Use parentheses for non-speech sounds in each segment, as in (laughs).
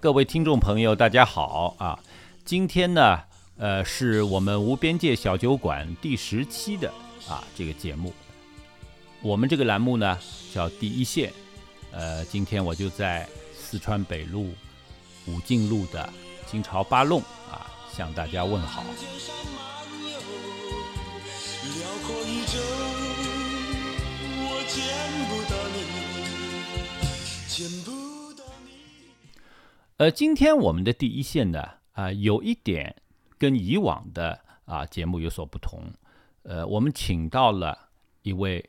各位听众朋友，大家好啊！今天呢，呃，是我们无边界小酒馆第十期的啊这个节目。我们这个栏目呢叫第一线，呃，今天我就在四川北路武进路的金朝八弄啊向大家问好。我见不到你，见不。呃，今天我们的第一线呢，啊、有一点跟以往的啊节目有所不同。呃，我们请到了一位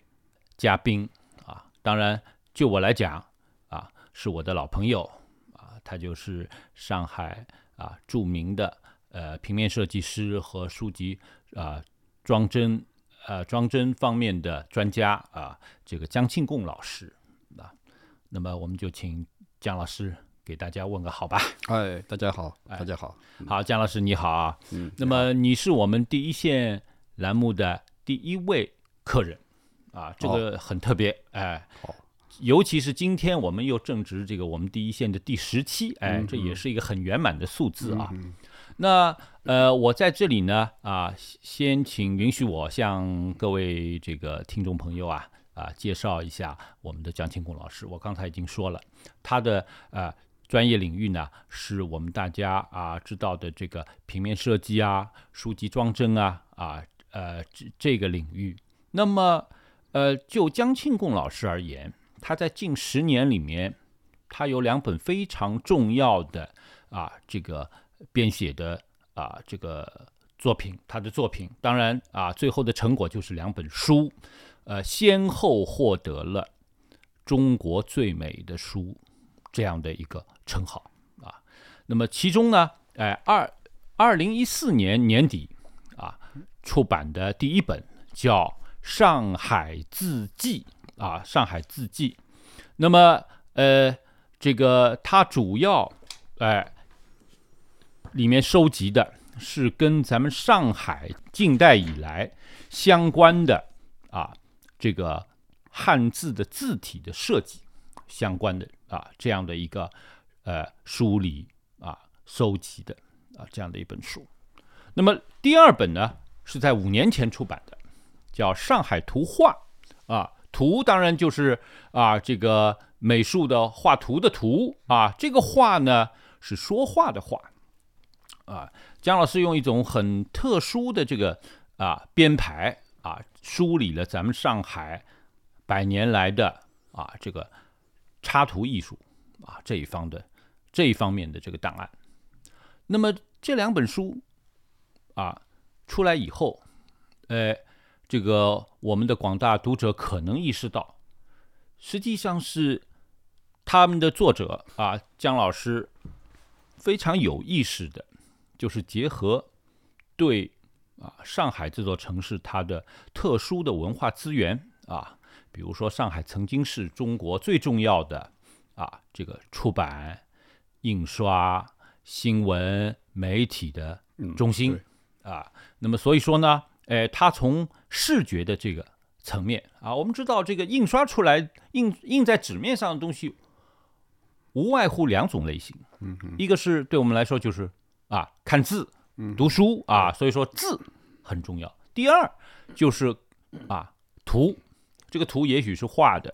嘉宾啊，当然就我来讲啊，是我的老朋友啊，他就是上海啊著名的呃平面设计师和书籍啊装帧呃装帧方面的专家啊，这个江庆贡老师啊。那么我们就请江老师给大家问个好吧。哎，大家好，大家好。好，姜老师你好啊。嗯，那么你是我们第一线栏目的第一位客人啊，这个很特别哎。好尤其是今天我们又正值这个我们第一线的第十期，哎，这也是一个很圆满的数字啊。那呃，我在这里呢啊，先请允许我向各位这个听众朋友啊啊介绍一下我们的江庆功老师。我刚才已经说了，他的呃专业领域呢是我们大家啊知道的这个平面设计啊、书籍装帧啊啊呃这这个领域。那么呃，就江庆贡老师而言，他在近十年里面，他有两本非常重要的啊这个编写的啊这个作品，他的作品，当然啊最后的成果就是两本书，呃，先后获得了中国最美的书这样的一个称号啊。那么其中呢，哎，二二零一四年年底啊出版的第一本叫《上海字迹》啊，《上海字迹》。那么呃，这个它主要哎、里面收集的是跟咱们上海近代以来相关的啊这个汉字的字体的设计相关的啊这样的一个呃梳理啊收集的啊这样的一本书。那么第二本呢是在五年前出版的，叫《上海图画》啊，图当然就是啊这个美术的画图的图啊，这个画呢是说话的话啊。姜老师用一种很特殊的这个啊编排啊，梳理了咱们上海百年来的啊这个插图艺术啊这一方的这一方面的这个档案。那么这两本书啊出来以后，呃，这个我们的广大读者可能意识到，实际上是他们的作者啊姜老师非常有意识的，就是结合对啊上海这座城市它的特殊的文化资源啊，比如说上海曾经是中国最重要的啊这个出版、印刷、新闻媒体的中心、啊。那么所以说呢，哎，它从视觉的这个层面啊，我们知道这个印刷出来印印在纸面上的东西，无外乎两种类型，嗯，一个是对我们来说就是啊看字、读书啊，所以说字很重要。第二就是啊图，这个图也许是画的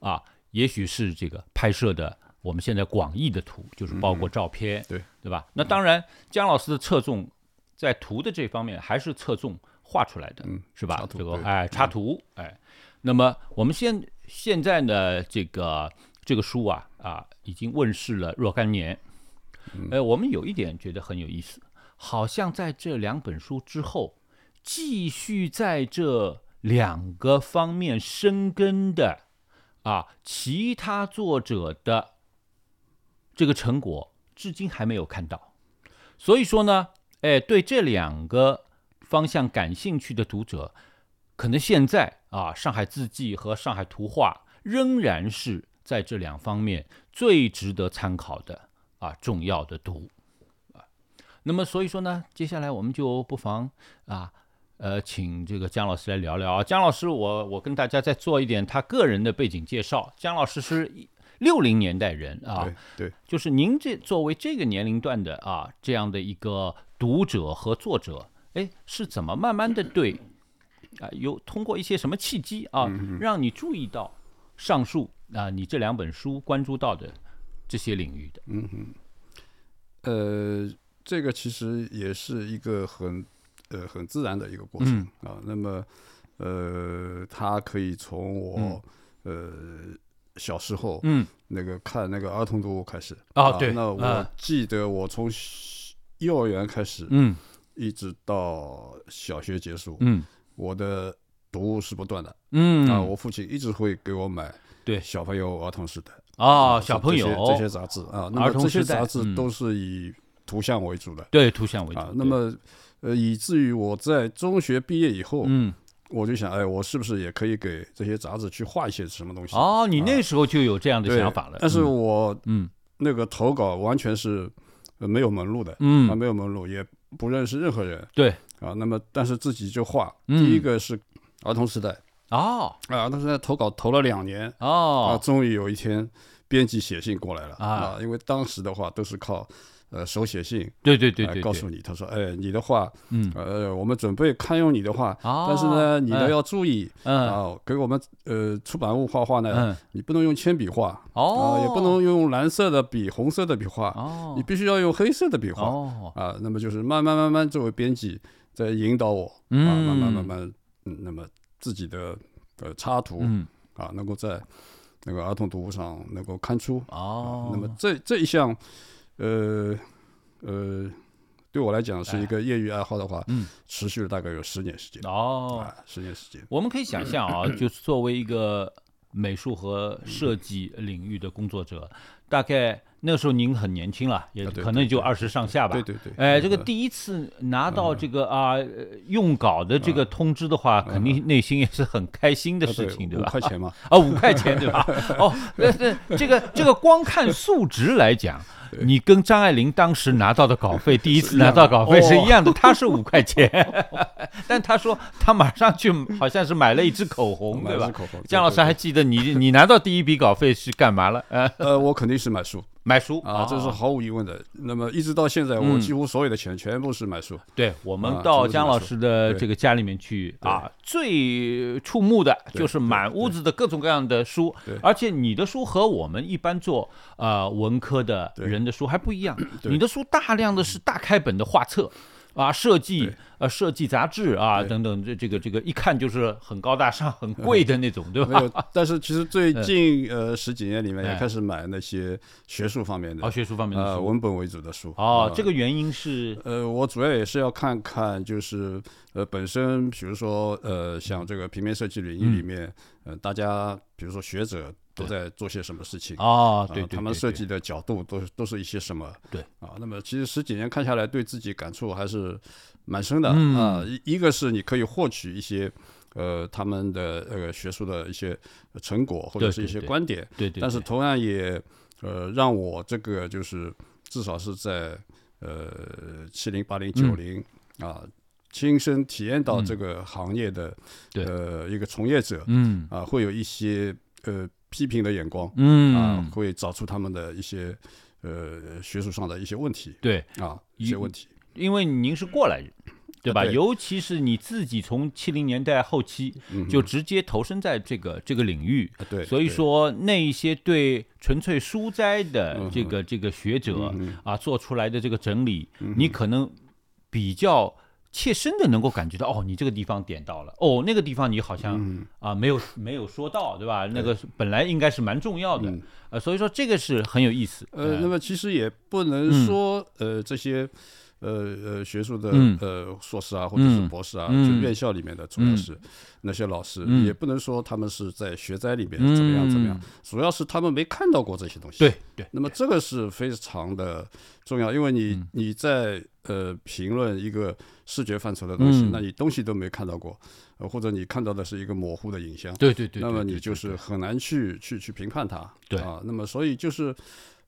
啊，也许是这个拍摄的。我们现在广义的图就是包括照片，对对吧？那当然，姜老师的侧重在图的这方面还是侧重画出来的，嗯是吧这个哎插图哎，那么我们现现在呢，这个这个书啊啊已经问世了若干年，哎，我们有一点觉得很有意思，好像在这两本书之后，继续在这两个方面深耕的啊，其他作者的这个成果，至今还没有看到。所以说呢，哎，对这两个方向感兴趣的读者，可能现在啊，《上海字迹》和《上海图画》仍然是在这两方面最值得参考的啊啊重要的读啊。那么所以说呢，接下来我们就不妨啊。呃，请这个姜老师来聊聊啊。姜老师，我我跟大家再做一点他个人的背景介绍。姜老师是六零年代人啊，对，就是您这作为这个年龄段的啊这样的一个读者和作者，哎，是怎么慢慢的对啊，有通过一些什么契机啊，让你注意到上述啊你这两本书关注到的这些领域的？嗯哼，呃，这个其实也是一个很。呃，很自然的一个过程啊。那么，呃，他可以从我呃小时候嗯那个看那个儿童读物开始啊。对，那我记得我从幼儿园开始嗯，一直到小学结束嗯，我的读物是不断的嗯啊。我父亲一直会给我买对小朋友儿童时代啊，小朋友这些杂志啊。那么这些杂志都是以图像为主的，对图像为主。那么呃，以至于我在中学毕业以后，嗯，我就想，哎，我是不是也可以给这些杂志去画一些什么东西？哦，你那时候就有这样的想法了。但是我，嗯，那个投稿完全是没有门路的，嗯，啊，没有门路，也不认识任何人。对，啊，那么但是自己就画。第一个是儿童时代，哦，啊，儿童时代投稿投了两年，哦，啊，终于有一天编辑写信过来了，啊，因为当时的话都是靠。呃，手写信，对对对对，告诉你，他说，哎，你的话，嗯，呃，我们准备刊用你的话，但是呢，你呢要注意，啊，给我们呃出版物画画呢，你不能用铅笔画，哦，也不能用蓝色的笔、红色的笔画，哦，你必须要用黑色的笔画，哦，啊，那么就是慢慢慢慢作为编辑在引导我，啊，慢慢慢慢，嗯，那么自己的呃插图，嗯。啊，能够在那个儿童读物上能够刊出，哦，那么这这一项。呃呃，对我来讲是一个业余爱好的话，嗯，持续了大概有十年时间哦，十年时间。我们可以想象啊，(clears throat) 就是作为一个美术和设计领域的工作者，大概那时候您很年轻了，也可能就二十上下吧。对对对。哎，这个第一次拿到这个啊用稿的这个通知的话，肯定内心也是很开心的事情，对吧？五块钱嘛。啊，五块钱对吧？哦，那那这个这个光看数值来讲。你跟张爱玲当时拿到的稿费，第一次拿到稿费是一样的，她是五块钱，(laughs) 但她说她马上去，好像是买了一支口红，对吧？姜老师还记得你你拿到第一笔稿费是干嘛了？(laughs) 呃，我肯定是买书。买书。啊，这是毫无疑问的。那么一直到现在，我几乎所有的钱全部是买书。对我们到姜老师的这个家里面去啊，最触目的就是满屋子的各种各样的书。而且你的书和我们一般做呃文科的人的书还不一样，你的书大量的是大开本的画册。啊，设计呃，设计杂志啊，等等，这这个这个一看就是很高大上、很贵的那种，对吧？没有，但是其实最近呃十几年里面也开始买那些学术方面的，哦，学术方面的书，文本为主的书。哦，这个原因是呃，我主要也是要看看，就是呃，本身比如说呃，像这个平面设计领域里面，呃，大家比如说学者。都在做些什么事情啊？对，他们设计的角度都都是一些什么？对啊，那么其实十几年看下来，对自己感触还是蛮深的啊。一一个是你可以获取一些呃他们的呃学术的一些成果或者是一些观点，对对。但是同样也呃让我这个就是至少是在呃七零八零九零啊亲身体验到这个行业的呃一个从业者，嗯啊会有一些呃。批评的眼光，嗯啊，会找出他们的一些呃学术上的一些问题，对啊一些问题，因为您是过来人，对吧？尤其是你自己从七零年代后期就直接投身在这个这个领域，对，所以说那一些对纯粹书斋的这个这个学者啊做出来的这个整理，你可能比较。切身的能够感觉到哦，你这个地方点到了哦，那个地方你好像啊没有没有说到，对吧？那个本来应该是蛮重要的，呃，所以说这个是很有意思。呃，那么其实也不能说呃这些呃呃学术的呃硕士啊或者是博士啊，就院校里面的主要是那些老师，也不能说他们是在学斋里面怎么样怎么样，主要是他们没看到过这些东西。对对。那么这个是非常的重要，因为你你在呃评论一个。视觉范畴的东西，那你东西都没看到过，呃，或者你看到的是一个模糊的影像，对对对，那么你就是很难去去去评判它，对。啊，那么所以就是，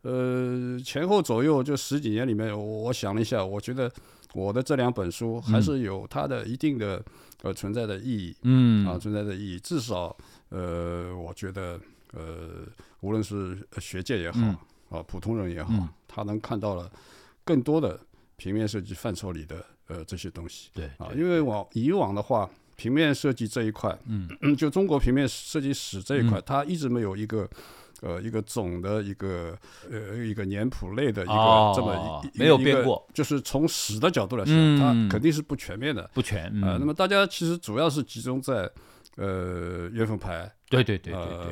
呃呃，前后左右就十几年里面，我想了一下，我觉得我的这两本书还是有它的一定的呃存在的意义，嗯。啊存在的意义，至少呃，我觉得呃，无论是学界也好啊，普通人也好，他能看到了更多的平面设计范畴里的呃这些东西，对啊，因为往以往的话，平面设计这一块，嗯，就中国平面设计史这一块，它一直没有一个。呃，一个总的一个呃一个年谱类的一个这么没有变过，就是从史的角度来说，它肯定是不全面的，不全啊。那么大家其实主要是集中在呃月份牌，对对对对对，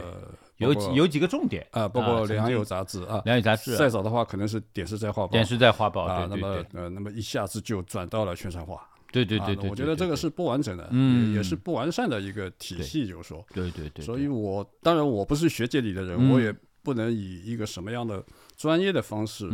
有几有几个重点啊，包括良友杂志啊，良友杂志，再早的话可能是点石在画报，点石在画报啊。那么呃，那么一下子就转到了宣传画。对对对对，我觉得这个是不完整的，嗯，也是不完善的一个体系，就是说，对对对。所以我当然我不是学界里的人，我也不能以一个什么样的专业的方式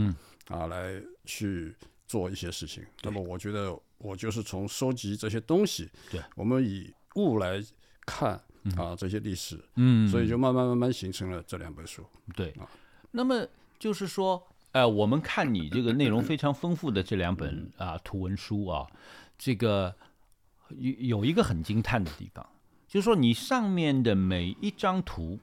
啊来去做一些事情。那么我觉得我就是从收集这些东西，对，我们以物来看啊这些历史，嗯，所以就慢慢慢慢形成了这两本书。对啊，那么就是说，呃，我们看你这个内容非常丰富的这两本啊图文书啊。这个有有一个很惊叹的地方，就是说你上面的每一张图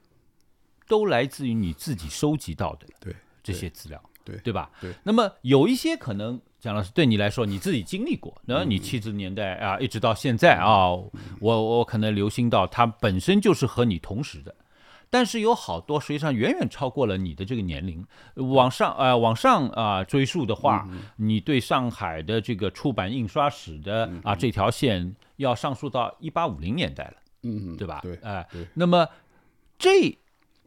都来自于你自己收集到的对这些资料，对对吧？对。那么有一些可能蒋老师对你来说你自己经历过，那你七十年代啊一直到现在啊，我我可能留心到它本身就是和你同时的。但是有好多实际上远远超过了你的这个年龄，往上呃往上啊追溯的话，你对上海的这个出版印刷史的啊这条线要上溯到一八五零年代了，嗯对吧？对，哎，那么这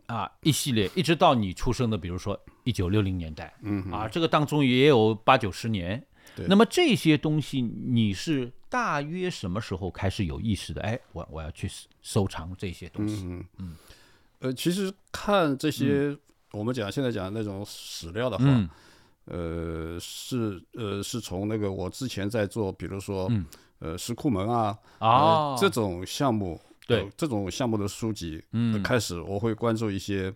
啊一系列一直到你出生的，比如说一九六零年代，嗯啊这个当中也有八九十年，那么这些东西你是大约什么时候开始有意识的？哎，我我要去收藏这些东西，嗯。嗯。呃，其实看这些，我们讲现在讲那种史料的话，呃，是呃是从那个我之前在做，比如说呃石库门啊啊这种项目，对这种项目的书籍开始，我会关注一些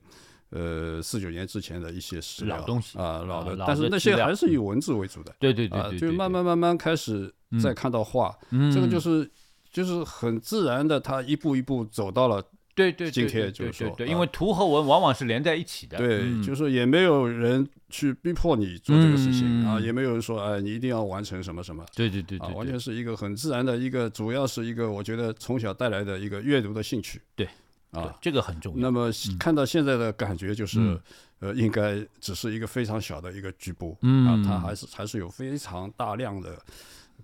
呃四九年之前的一些史料东西啊老的，但是那些还是以文字为主的，对对对，就慢慢慢慢开始再看到画，这个就是就是很自然的，他一步一步走到了。对对，今天就是说，对，因为图和文往往是连在一起的。对，就是说也没有人去逼迫你做这个事情啊，也没有人说哎，你一定要完成什么什么。对对对，啊，完全是一个很自然的一个，主要是一个我觉得从小带来的一个阅读的兴趣。对，啊，这个很重要。那么看到现在的感觉就是，呃，应该只是一个非常小的一个局部，啊，它还是还是有非常大量的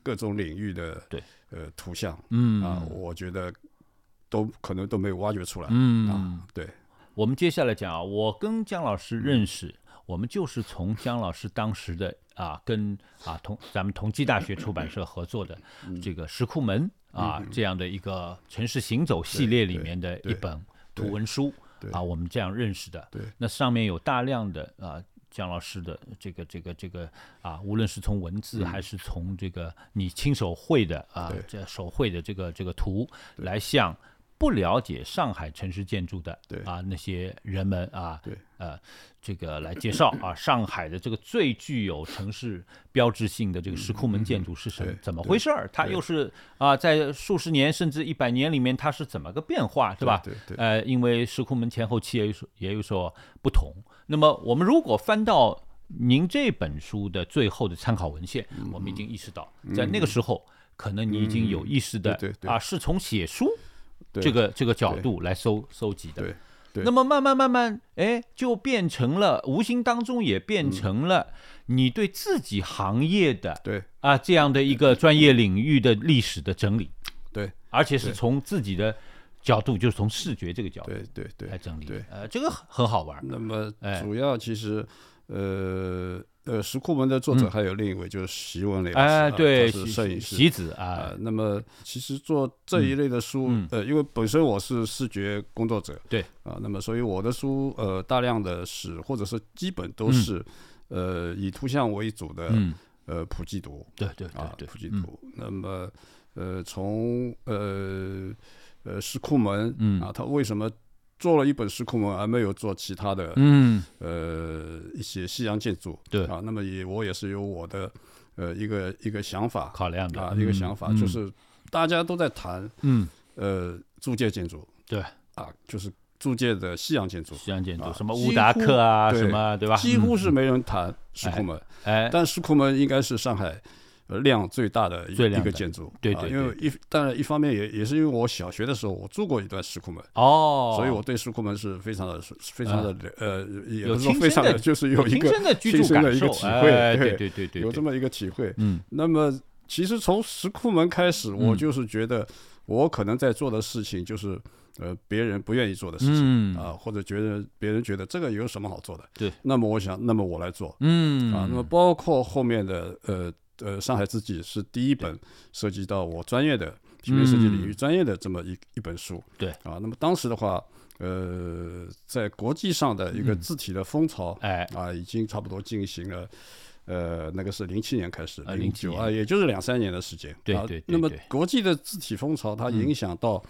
各种领域的对呃图像，嗯啊，我觉得。都可能都没有挖掘出来。嗯啊，对。我们接下来讲啊，我跟姜老师认识，我们就是从姜老师当时的啊，跟啊同咱们同济大学出版社合作的这个《石库门》啊这样的一个城市行走系列里面的一本图文书啊，我们这样认识的。对。那上面有大量的啊姜老师的这个这个这个啊，无论是从文字还是从这个你亲手绘的啊这手绘的这个这个图来向。不了解上海城市建筑的，对啊，那些人们啊，对，呃，这个来介绍啊，上海的这个最具有城市标志性的这个石库门建筑是什么？怎么回事儿？它又是啊，在数十年甚至一百年里面，它是怎么个变化，是吧？对对。呃，因为石库门前后期也有也有所不同。那么我们如果翻到您这本书的最后的参考文献，我们已经意识到，在那个时候，可能你已经有意识的啊，是从写书。这个这个角度来收收集的，对，那么慢慢慢慢，哎，就变成了无形当中也变成了你对自己行业的对。啊这样的一个专业领域的历史的整理，对，而且是从自己的角度，就是从视觉这个角度，对对对来整理，对，呃，这个很好玩。那么主要其实呃。呃，石库门的作者还有另一位，就是席文磊老师，哎，对，是摄影师席子啊。那么其实做这一类的书，呃，因为本身我是视觉工作者，对啊，那么所以我的书，呃，大量的是或者是基本都是，呃，以图像为主的，呃，普及读，对对啊，对普及读。那么，呃，从呃呃石库门，啊，它为什么？做了一本石库门，而没有做其他的，嗯，呃，一些西洋建筑，对。啊，那么也我也是有我的，呃，一个一个想法。考量的。啊，一个想法就是大家都在谈，嗯，呃，租界建筑，对。啊，就是租界的西洋建筑，西洋建筑，什么乌达克啊，什么对吧？几乎是没人谈石库门，哎，但石库门应该是上海。呃，量最大的一个建筑，对对，因为一当然一方面也也是因为我小学的时候我住过一段石库门哦，所以我对石库门是非常的非常的呃，也不是说非常的，(laughs) 就是有一个亲身的一个体会，对对对对，有这么一个体会。嗯，那么其实从石库门开始，我就是觉得我可能在做的事情就是呃别人不愿意做的事情啊，或者觉得别人觉得这个有什么好做的，对，那么我想，那么我来做，嗯。啊，那么包括后面的呃。呃，上海自己是第一本涉及到我专业的平面设计领域专业的这么一一本书。对啊，那么当时的话，呃，在国际上的一个字体的风潮，哎啊，已经差不多进行了。呃，那个是零七年开始，零九啊，也就是两三年的时间。对对。那么国际的字体风潮，它影响到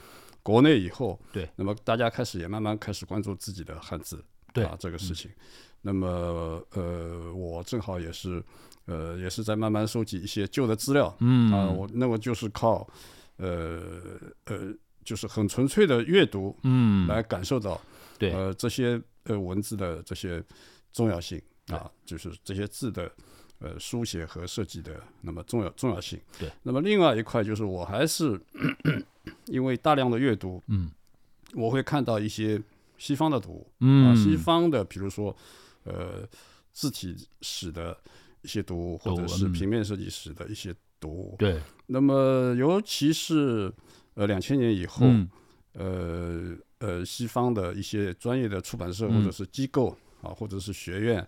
国内以后，对，那么大家开始也慢慢开始关注自己的汉字，对啊，这个事情。那么呃，我正好也是。呃，也是在慢慢收集一些旧的资料，嗯。啊，我那么就是靠，呃呃，就是很纯粹的阅读，嗯，来感受到，对，呃，这些呃文字的这些重要性。啊，就是这些字的呃书写和设计的那么重要重要性，对。那么另外一块就是我还是 (coughs) 因为大量的阅读，嗯，我会看到一些西方的读物，嗯，西方的比如说呃字体史的。一些读物，或者是平面设计师的一些读物。对。那么，尤其是呃两千年以后，呃呃，西方的一些专业的出版社或者是机构啊，或者是学院，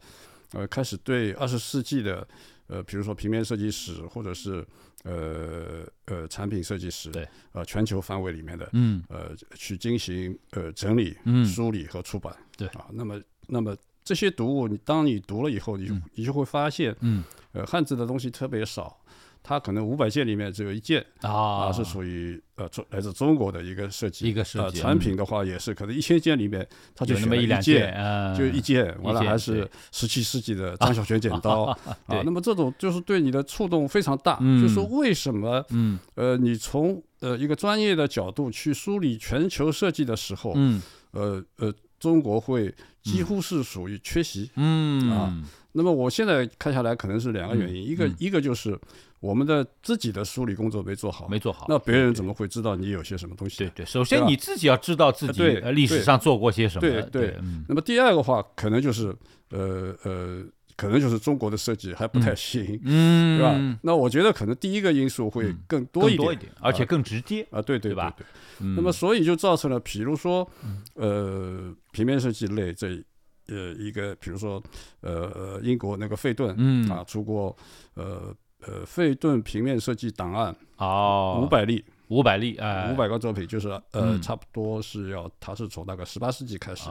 呃，开始对二十世纪的呃，比如说平面设计史，或者是呃呃产品设计师，对，呃全球范围里面的，嗯，呃，去进行呃整理、梳理和出版。对。啊，那么，那么。这些读物，你当你读了以后，你就你就会发现，嗯，呃，汉字的东西特别少，它可能五百件里面只有一件啊，是属于呃中来自中国的一个设计，一个设计产品的话也是，可能一千件里面它就那么一两件，就一件，完了还是十七世纪的张小泉剪刀 (laughs) 啊，那么这种就是对你的触动非常大，就是为什么，嗯，呃，你从呃一个专业的角度去梳理全球设计的时候，嗯，呃呃。中国会几乎是属于缺席，嗯。啊，那么我现在看下来可能是两个原因，一个一个就是我们的自己的梳理工作没做好，没做好，那别人怎么会知道你有些什么东西？对对，首先你自己要知道自己历史上做过些什么，对对。那么第二个话，可能就是呃呃。可能就是中国的设计还不太行，嗯，对吧？那我觉得可能第一个因素会更多一点，而且更直接啊，对对吧？对。那么所以就造成了，比如说，呃，平面设计类这呃一个，比如说呃呃英国那个费顿，嗯啊，出过呃呃费顿平面设计档案哦五百例。五百例啊，五百个作品，就是呃，差不多是要，它是从那个十八世纪开始，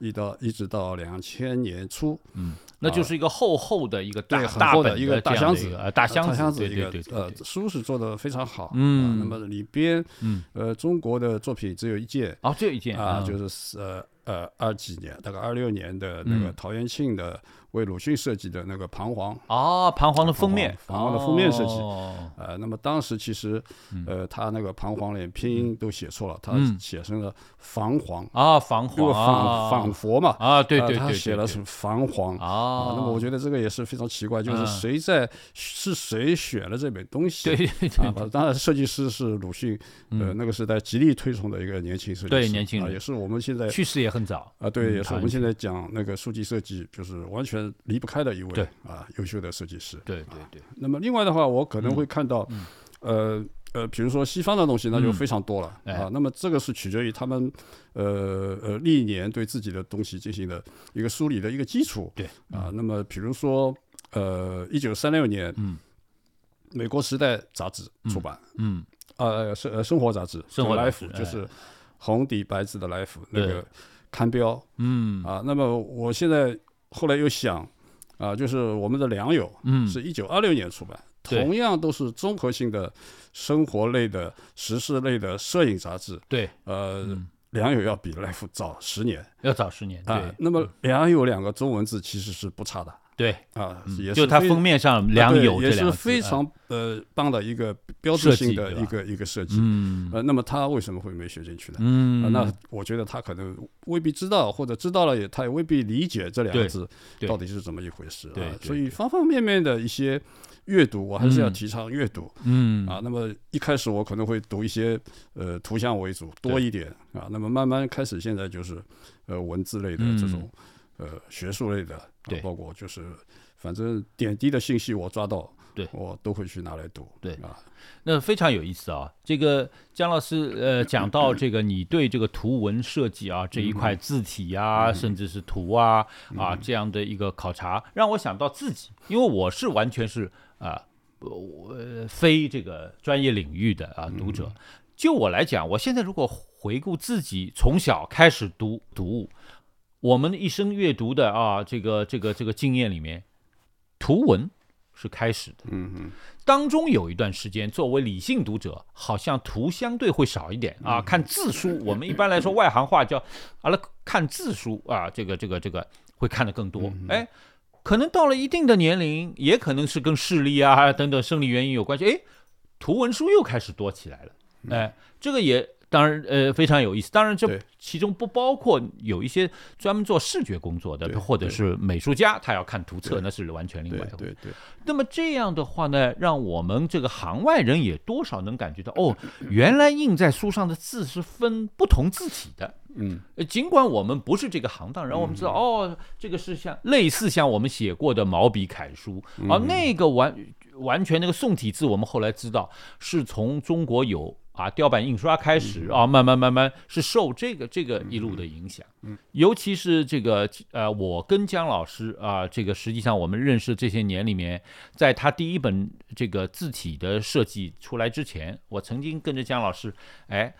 一到一直到两千年初，嗯，那就是一个厚厚的一个大大的一个大箱子，大箱子一个呃，书是做的非常好，嗯，那么里边，嗯，呃，中国的作品只有一件，哦，只有一件啊，就是呃呃二几年，大概二六年的那个陶元庆的。为鲁迅设计的那个彷徨啊，彷徨的封面，彷徨的封面设计。呃，那么当时其实，呃，他那个彷徨连拼音都写错了，他写成了彷徨啊，彷徨，仿仿佛嘛啊，对对对，他写了是彷徨啊。那么我觉得这个也是非常奇怪，就是谁在是谁选了这本东西？对对对，当然设计师是鲁迅，呃，那个时代极力推崇的一个年轻设计师，对年轻人也是我们现在去世也很早啊，对，也是我们现在讲那个书籍设计，就是完全。离不开的一位啊，优秀的设计师。对对对。那么另外的话，我可能会看到，呃呃，比如说西方的东西，那就非常多了啊。那么这个是取决于他们呃呃历年对自己的东西进行的一个梳理的一个基础。对啊。那么比如说呃，一九三六年，嗯，美国《时代》杂志出版，嗯，呃生呃生活杂志，生活 life 就是红底白字的 life 那个刊标，嗯啊。那么我现在。后来又想，啊，就是我们的良友，嗯，是一九二六年出版，同样都是综合性的生活类的、时事类的摄影杂志，对，呃良友要比 Life 早十年，要早十年。对，那么良友两个中文字其实是不差的。对啊，也就它封面上“良友”也是非常呃棒的一个标志性的一个一个设计。嗯，呃，那么他为什么会没学进去呢？嗯，那我觉得他可能未必知道，或者知道了也他也未必理解这两个字到底是怎么一回事。啊，所以方方面面的一些阅读，我还是要提倡阅读。嗯，啊，那么一开始我可能会读一些呃图像为主多一点啊，那么慢慢开始现在就是呃文字类的这种。呃，学术类的，对，包括就是，反正点滴的信息我抓到，对，我都会去拿来读，对啊，那非常有意思啊。这个姜老师呃讲到这个你对这个图文设计啊这一块字体啊，甚至是图啊啊这样的一个考察，让我想到自己，因为我是完全是啊我非这个专业领域的啊读者，就我来讲，我现在如果回顾自己从小开始读读物。我们一生阅读的啊，这个这个这个经验里面，图文是开始的。嗯嗯。当中有一段时间，作为理性读者，好像图相对会少一点啊。看字书，我们一般来说外行话叫啊，了看字书啊，这个这个这个会看的更多。哎，可能到了一定的年龄，也可能是跟视力啊等等生理原因有关系。哎，图文书又开始多起来了。哎，这个也。当然，呃，非常有意思。当然，这其中不包括有一些专门做视觉工作的，或者是美术家，他要看图册，那是完全另外的。对对。那么这样的话呢，让我们这个行外人也多少能感觉到，哦，(laughs) 原来印在书上的字是分不同字体的。嗯。尽管我们不是这个行当然后，我们知道，哦，这个是像类似像我们写过的毛笔楷书啊，那个完完全那个宋体字，我们后来知道是从中国有。啊，雕版印刷开始啊，慢慢慢慢是受这个这个一路的影响，嗯，尤其是这个呃，我跟姜老师啊，这个实际上我们认识这些年里面，在他第一本这个字体的设计出来之前，我曾经跟着姜老师，哎，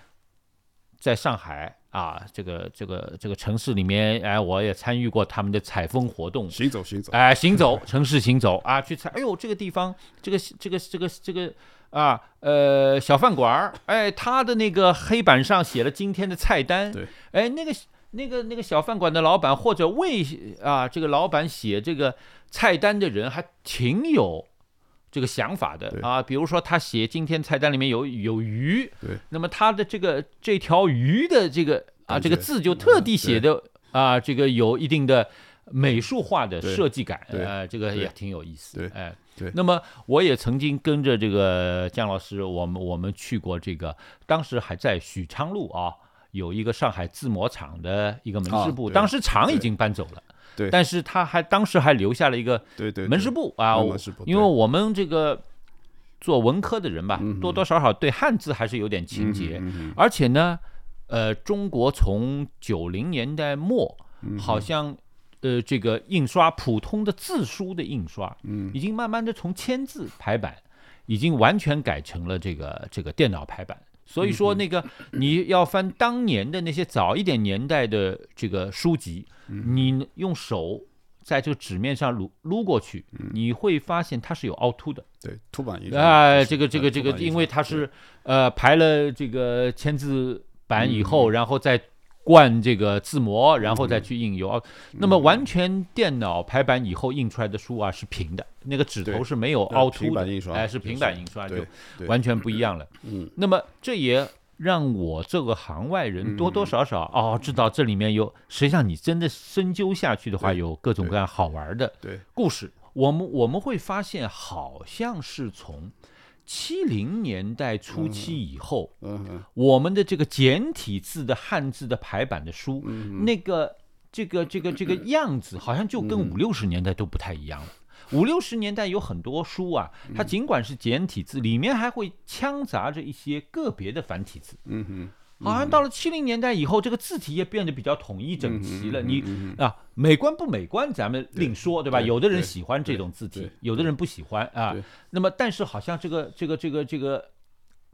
在上海啊，这个这个这个城市里面，哎，我也参与过他们的采风活动，行走行走，哎，行走城市行走啊，去采，哎呦，这个地方，这个这个这个这个。啊，呃，小饭馆儿，哎，他的那个黑板上写了今天的菜单，对，哎，那个那个那个小饭馆的老板或者为啊这个老板写这个菜单的人还挺有这个想法的啊，比如说他写今天菜单里面有有鱼，对，那么他的这个这条鱼的这个啊这个字就特地写的啊这个有一定的美术化的设计感，呃，这个也挺有意思，对，哎。对，那么我也曾经跟着这个姜老师，我们我们去过这个，当时还在许昌路啊，有一个上海字模厂的一个门市部，当时厂已经搬走了，对，但是他还当时还留下了一个对对门市部啊，因为我们这个做文科的人吧，多多少少对汉字还是有点情结，而且呢，呃，中国从九零年代末好像。呃，这个印刷普通的字书的印刷，嗯，已经慢慢的从签字排版，已经完全改成了这个这个电脑排版。所以说，那个你要翻当年的那些早一点年代的这个书籍，你用手在这个纸面上撸撸过去，你会发现它是有凹凸的。对，凸版印刷。哎，这个这个这个，因为它是呃排了这个签字版以后，然后再。灌这个字模，然后再去印油，那么完全电脑排版以后印出来的书啊是平的，那个纸头是没有凹凸的，哎，是平板印刷就完全不一样了。嗯，那么这也让我这个行外人多多少少哦知道这里面有，实际上你真的深究下去的话，有各种各样好玩的故事。我们我们会发现，好像是从。七零年代初期以后，我们的这个简体字的汉字的排版的书，那个这个这个这个样子，好像就跟五六十年代都不太一样了。五六十年代有很多书啊，它尽管是简体字，里面还会掺杂着一些个别的繁体字。嗯哼。好像到了七零年代以后，这个字体也变得比较统一整齐了。你啊，美观不美观，咱们另说，对吧？有的人喜欢这种字体，有的人不喜欢啊。那么，但是好像这个这个这个这个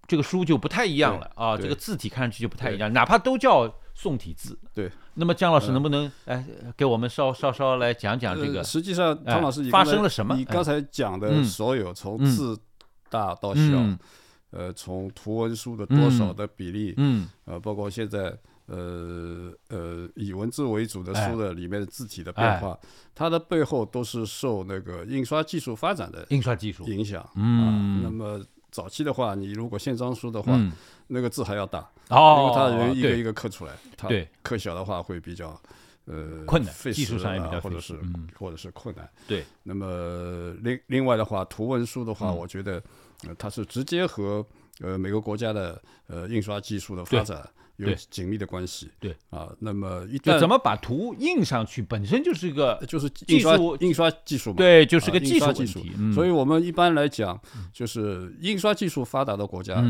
这个书就不太一样了啊。这个字体看上去就不太一样，哪怕都叫宋体字。对。那么姜老师能不能哎给我们稍稍稍来讲讲这个？实际上，汤老师发生了什么？你刚才讲的所有，从字大到小。呃，从图文书的多少的比例，嗯，呃，包括现在，呃呃以文字为主的书的里面的字体的变化，它的背后都是受那个印刷技术发展的印刷技术。影响。嗯，那么早期的话，你如果线装书的话，那个字还要大，哦因为它人一个一个刻出来，它刻小的话会比较呃困难，技术上也比较或者是或者是困难。对，那么另另外的话，图文书的话，我觉得它是直接和呃每个国家的呃印刷技术的发展。有紧密的关系，对啊，那么一旦怎么把图印上去，本身就是一个就是印刷印刷技术嘛，对，就是个技术技术。所以我们一般来讲，就是印刷技术发达的国家，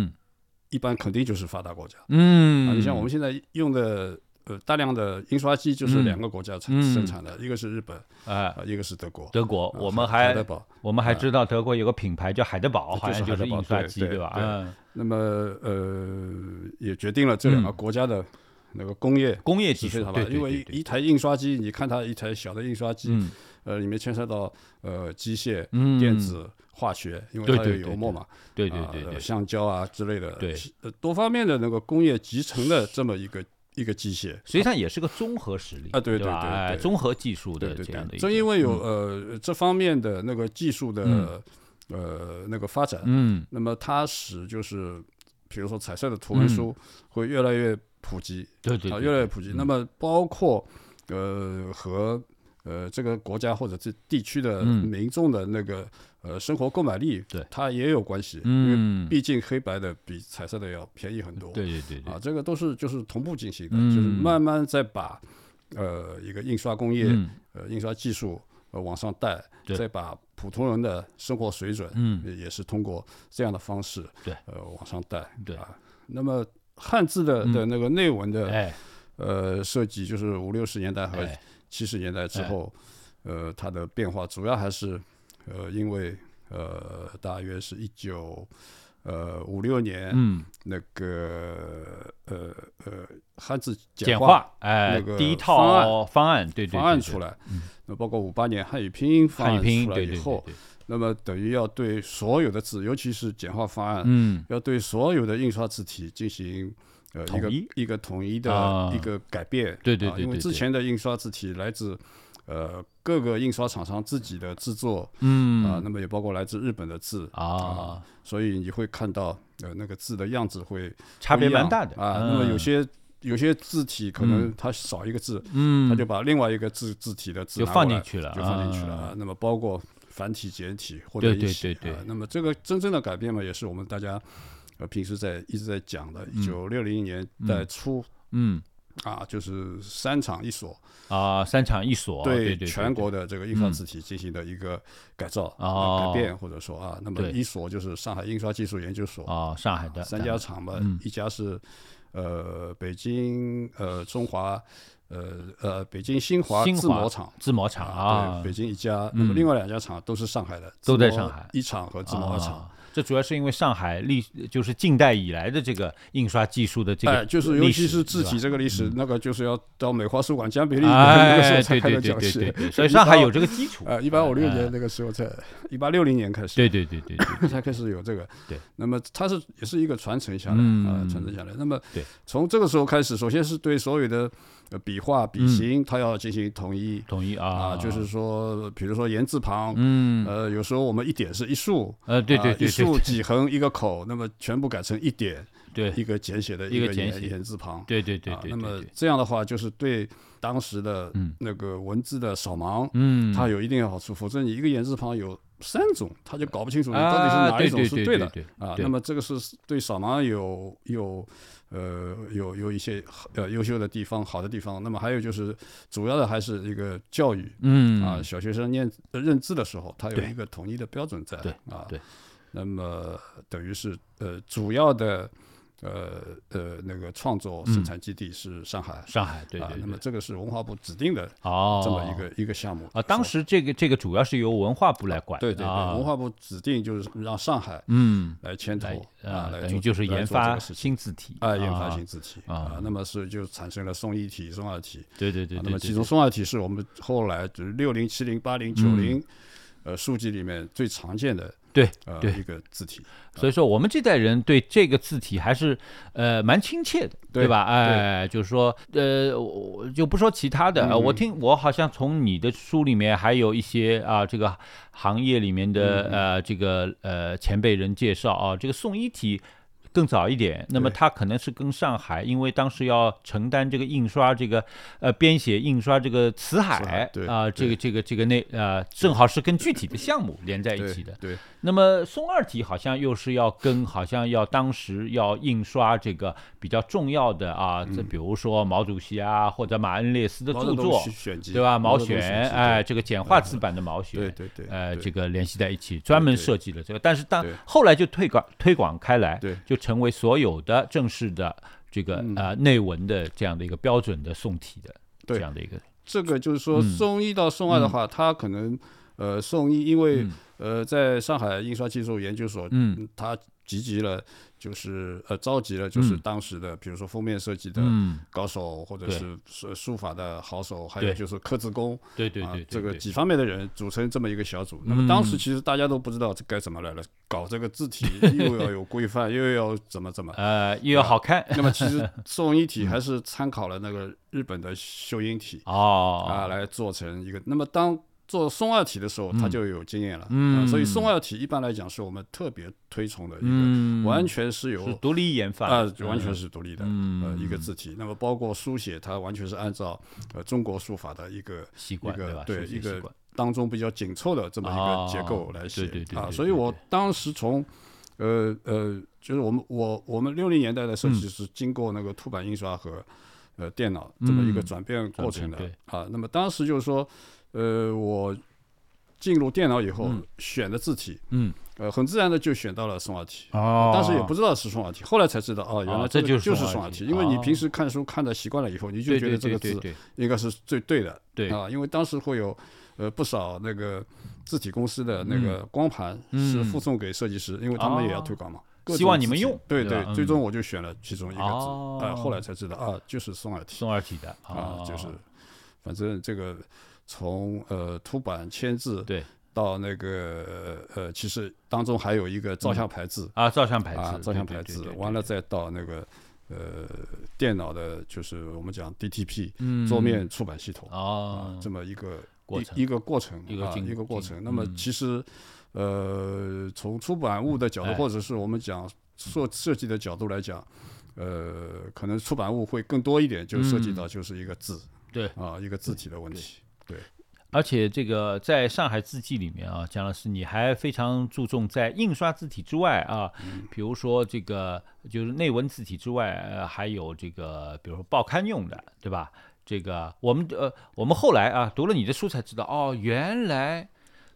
一般肯定就是发达国家。嗯，啊，你像我们现在用的。呃，大量的印刷机就是两个国家产生产的，一个是日本，啊，一个是德国。德国，我们还我们还知道德国有个品牌叫海德堡，好像就是印刷机，对吧？嗯。那么，呃，也决定了这两个国家的那个工业工业技术，好吧？因为一台印刷机，你看它一台小的印刷机，呃，里面牵涉到呃机械、电子、化学，因为它有油墨嘛，对对对对，橡胶啊之类的，对，多方面的那个工业集成的这么一个。一个机械，实际上也是个综合实力啊，对对对，综合技术的这样的。正因为有呃这方面的那个技术的呃那个发展，嗯，那么它使就是比如说彩色的图文书会越来越普及，对对，越来越普及。那么包括呃和呃这个国家或者这地区的民众的那个。呃，生活购买力，对。它也有关系，因为毕竟黑白的比彩色的要便宜很多。对对对，啊，这个都是就是同步进行的，就是慢慢在把呃一个印刷工业、呃印刷技术呃往上带，再把普通人的生活水准，嗯，也是通过这样的方式，对，呃往上带，对啊。那么汉字的的那个内文的呃设计，就是五六十年代和七十年代之后，呃，它的变化主要还是。呃，因为呃，大约是一九呃五六年，嗯，那个呃呃汉字简化，哎，那个第一套方案，对对方案出来，那包括五八年汉语拼音方案出来以后，那么等于要对所有的字，尤其是简化方案，嗯，要对所有的印刷字体进行呃一个一？个统一的一个改变，对对对，因为之前的印刷字体来自。呃，各个印刷厂商自己的制作，嗯啊，那么也包括来自日本的字啊，所以你会看到呃那个字的样子会差别蛮大的啊。那么有些有些字体可能它少一个字，嗯，他就把另外一个字字体的字就放进去了，就放进去了啊。那么包括繁体简体或者一起啊，那么这个真正的改变嘛，也是我们大家呃平时在一直在讲的，一九六零年代初，嗯。啊，就是三厂一所啊，三厂一所对全国的这个印刷字体进行的一个改造啊改变，或者说啊，那么一所就是上海印刷技术研究所啊，上海的三家厂嘛，一家是呃北京呃中华呃呃北京新华字模厂字模厂啊，对北京一家，那么另外两家厂都是上海的，都在上海。一厂和字模厂。这主要是因为上海历就是近代以来的这个印刷技术的这个，就是尤其是字体这个历史，那个就是要到美华书馆江别利那个时候才开始讲起，(laughs) 所以上海有这个基础。呃，一八五六年那个时候才，一八六零年开始，对对对对，(laughs) 才开始有这个。对，那么它是也是一个传承下来啊，传承下来。那么从这个时候开始，首先是对所有的。笔画、笔形，它要进行统一，统一啊，就是说，比如说言字旁，嗯，呃，有时候我们一点是一竖，呃，对对对，一竖几横一个口，那么全部改成一点，对，一个简写的一个言言字旁，对对对对，那么这样的话，就是对当时的那个文字的扫盲，嗯，它有一定的好处，否则你一个言字旁有三种，他就搞不清楚你到底是哪一种是对的啊。那么这个是对扫盲有有。呃，有有一些呃优秀的地方，好的地方。那么还有就是，主要的还是一个教育，嗯啊，小学生念认字的时候，他有一个统一的标准在，对啊，对。那么等于是呃主要的。呃呃，那个创作生产基地是上海，上海对对。那么这个是文化部指定的哦，这么一个一个项目啊。当时这个这个主要是由文化部来管，对对对，文化部指定就是让上海嗯来牵头啊，等于就是研发新字体啊，研发新字体啊。那么是就产生了宋一体、宋二体，对对对。那么其中宋二体是我们后来就是六零、七零、八零、九零呃书籍里面最常见的对呃对一个字体。所以说，我们这代人对这个字体还是呃蛮亲切的，对吧？哎，就是说，呃，我就不说其他的，我听我好像从你的书里面还有一些啊，这个行业里面的呃这个呃前辈人介绍啊，这个宋一体。更早一点，那么他可能是跟上海，因为当时要承担这个印刷这个呃编写印刷这个辞海啊，这个这个这个那呃正好是跟具体的项目连在一起的。对。那么宋二体好像又是要跟好像要当时要印刷这个比较重要的啊，这比如说毛主席啊或者马恩列斯的著作，对吧？毛选哎，这个简化字版的毛选，对对对，呃，这个联系在一起，专门设计了这个。但是当后来就推广推广开来，对，就成为所有的正式的这个呃内文的这样的一个标准的宋体的这样的一个。这个就是说宋一到宋二的话，它可能呃宋一因为。呃，在上海印刷技术研究所，嗯，他集集了，就是呃，召集了，就是当时的，比如说封面设计的高手，或者是书书法的好手，还有就是刻字工，对对对，这个几方面的人组成这么一个小组。那么当时其实大家都不知道这该怎么来了，搞这个字体又要有规范，又要怎么怎么，(laughs) 呃，又要好看。那么其实 (laughs) 宋一体还是参考了那个日本的秀英体哦。啊来做成一个。那么当做宋二体的时候，他就有经验了，嗯，所以宋二体一般来讲是我们特别推崇的一个，完全是由独立研发啊，完全是独立的呃一个字体。那么包括书写，它完全是按照呃中国书法的一个习惯，对吧？对，一个当中比较紧凑的这么一个结构来写啊。所以我当时从呃呃，就是我们我我们六零年代的设计是经过那个凸版印刷和呃电脑这么一个转变过程的啊。那么当时就是说。呃，我进入电脑以后选的字体，嗯，呃，很自然的就选到了宋二体。哦，当时也不知道是宋二体，后来才知道，哦，原来这就是宋二体。因为你平时看书看的习惯了以后，你就觉得这个字应该是最对的。对。啊，因为当时会有呃不少那个字体公司的那个光盘是附送给设计师，因为他们也要推广嘛，希望你们用。对对，最终我就选了其中一个字，啊，后来才知道啊，就是宋二体。宋二体的啊，就是反正这个。从呃凸版签字对。到那个呃，其实当中还有一个照相排字啊，照相排字，照相排字，完了再到那个呃电脑的，就是我们讲 DTP 桌面出版系统啊，这么一个过程。一个过程一个一个过程。那么其实呃从出版物的角度，或者是我们讲设设计的角度来讲，呃可能出版物会更多一点，就涉及到就是一个字对。啊一个字体的问题。对，而且这个在上海字迹里面啊，姜老师你还非常注重在印刷字体之外啊，比如说这个就是内文字体之外，呃，还有这个比如说报刊用的，对吧？这个我们呃，我们后来啊读了你的书才知道，哦，原来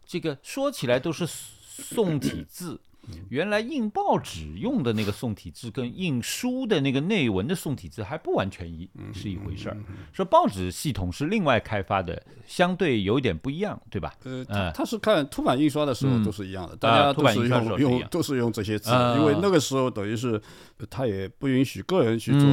这个说起来都是宋体字。原来印报纸用的那个宋体字跟印书的那个内文的宋体字还不完全一是一回事儿。说报纸系统是另外开发的，相对有一点不一样，对吧？呃，他是看凸版印刷的时候都是一样的，大家都是用用都是用这些字，因为那个时候等于是他也不允许个人去做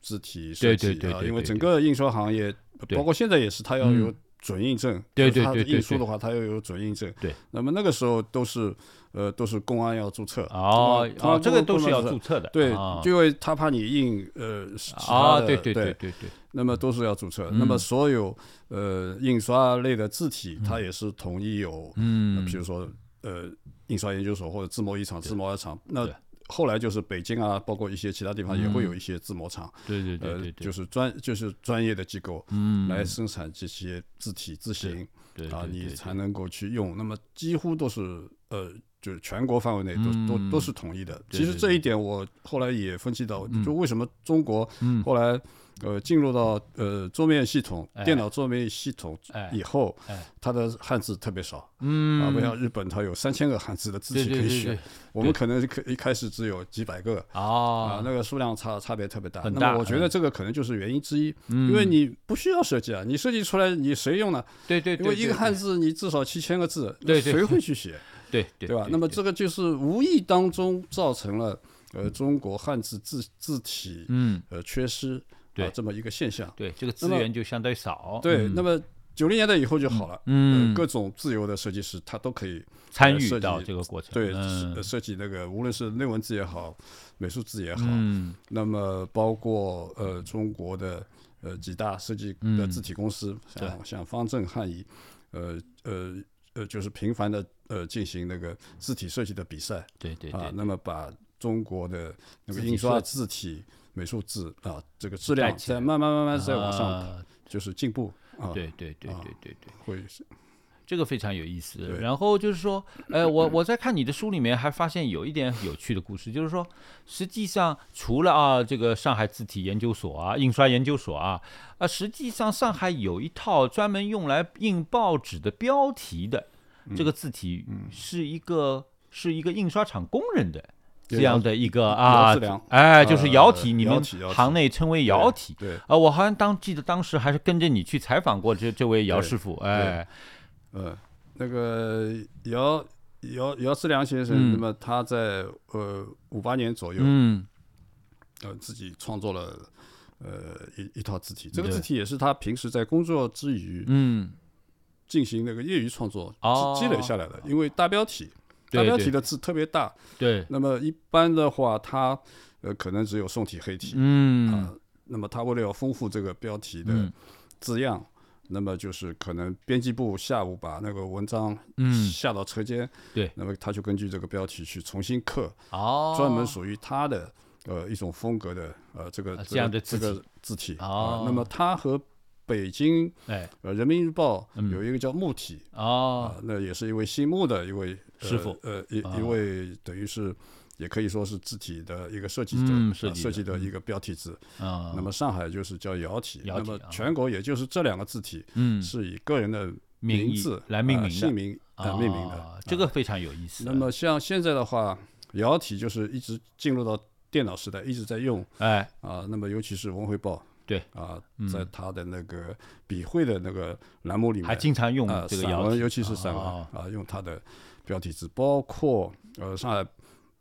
字体设计啊，因为整个印刷行业，包括现在也是，他要有准印证，对对对，印书的话他要有准印证。对，那么那个时候都是。呃，都是公安要注册哦，哦，这个都是要注册的，对，因为他怕你印呃其他的，对对对对对，那么都是要注册。那么所有呃印刷类的字体，它也是统一有，嗯，比如说呃印刷研究所或者字模一厂、字模二厂。那后来就是北京啊，包括一些其他地方也会有一些字模厂，对对对对，就是专就是专业的机构，嗯，来生产这些字体字形，啊，你才能够去用。那么几乎都是呃。就是全国范围内都都都是统一的。其实这一点我后来也分析到，就为什么中国后来呃进入到呃桌面系统、电脑桌面系统以后，它的汉字特别少。嗯。啊，不像日本，它有三千个汉字的字体可以选，我们可能可一开始只有几百个啊，那个数量差差别特别大。那么我觉得这个可能就是原因之一，因为你不需要设计啊，你设计出来你谁用呢？对对，因为一个汉字你至少七千个字，对。谁会去写？对对吧？那么这个就是无意当中造成了呃中国汉字字字体嗯。呃缺失啊这么一个现象。对这个资源就相对少。对，那么九零年代以后就好了。嗯，各种自由的设计师他都可以参与到这个过程，对，设计那个无论是内文字也好，美术字也好，嗯，那么包括呃中国的呃几大设计的字体公司，像像方正汉仪，呃呃呃，就是频繁的呃进行那个字体设计的比赛，对对啊，那么把中国的那个印刷字体美术字啊这个质量在慢慢慢慢在往上就是进步啊。对对对对对对，会是这个非常有意思。然后就是说，呃，我我在看你的书里面还发现有一点有趣的故事，就是说，实际上除了啊这个上海字体研究所啊、印刷研究所啊，啊，实际上上海有一套专门用来印报纸的标题的这个字体，是一个是一个印刷厂工人的。这样的一个啊，哎，就是窑体，你们行内称为窑体。对啊，我好像当记得当时还是跟着你去采访过这这位姚师傅。哎，呃，那个姚姚姚志良先生，那么他在呃五八年左右，嗯，呃自己创作了呃一一套字体，这个字体也是他平时在工作之余，嗯，进行那个业余创作积积累下来的，因为大标题。大标题的字特别大，对。那么一般的话，它呃可能只有宋体黑体，嗯。啊。那么他为了要丰富这个标题的字样，那么就是可能编辑部下午把那个文章下到车间，对。那么他就根据这个标题去重新刻，哦，专门属于他的呃一种风格的呃这个这样的这个字体啊。那么他和北京哎呃人民日报有一个叫木体啊，那也是一位姓木的一位。师傅，呃，一一位等于是，也可以说是字体的一个设计者，设计的一个标题字。啊，那么上海就是叫姚体，那么全国也就是这两个字体，嗯，是以个人的名字来命名、姓名啊命名的，这个非常有意思。那么像现在的话，姚体就是一直进入到电脑时代，一直在用。哎，啊，那么尤其是文汇报。对。啊，在他的那个笔会的那个栏目里面，还经常用这个散文，尤其是散文啊，用他的标题字，包括呃上海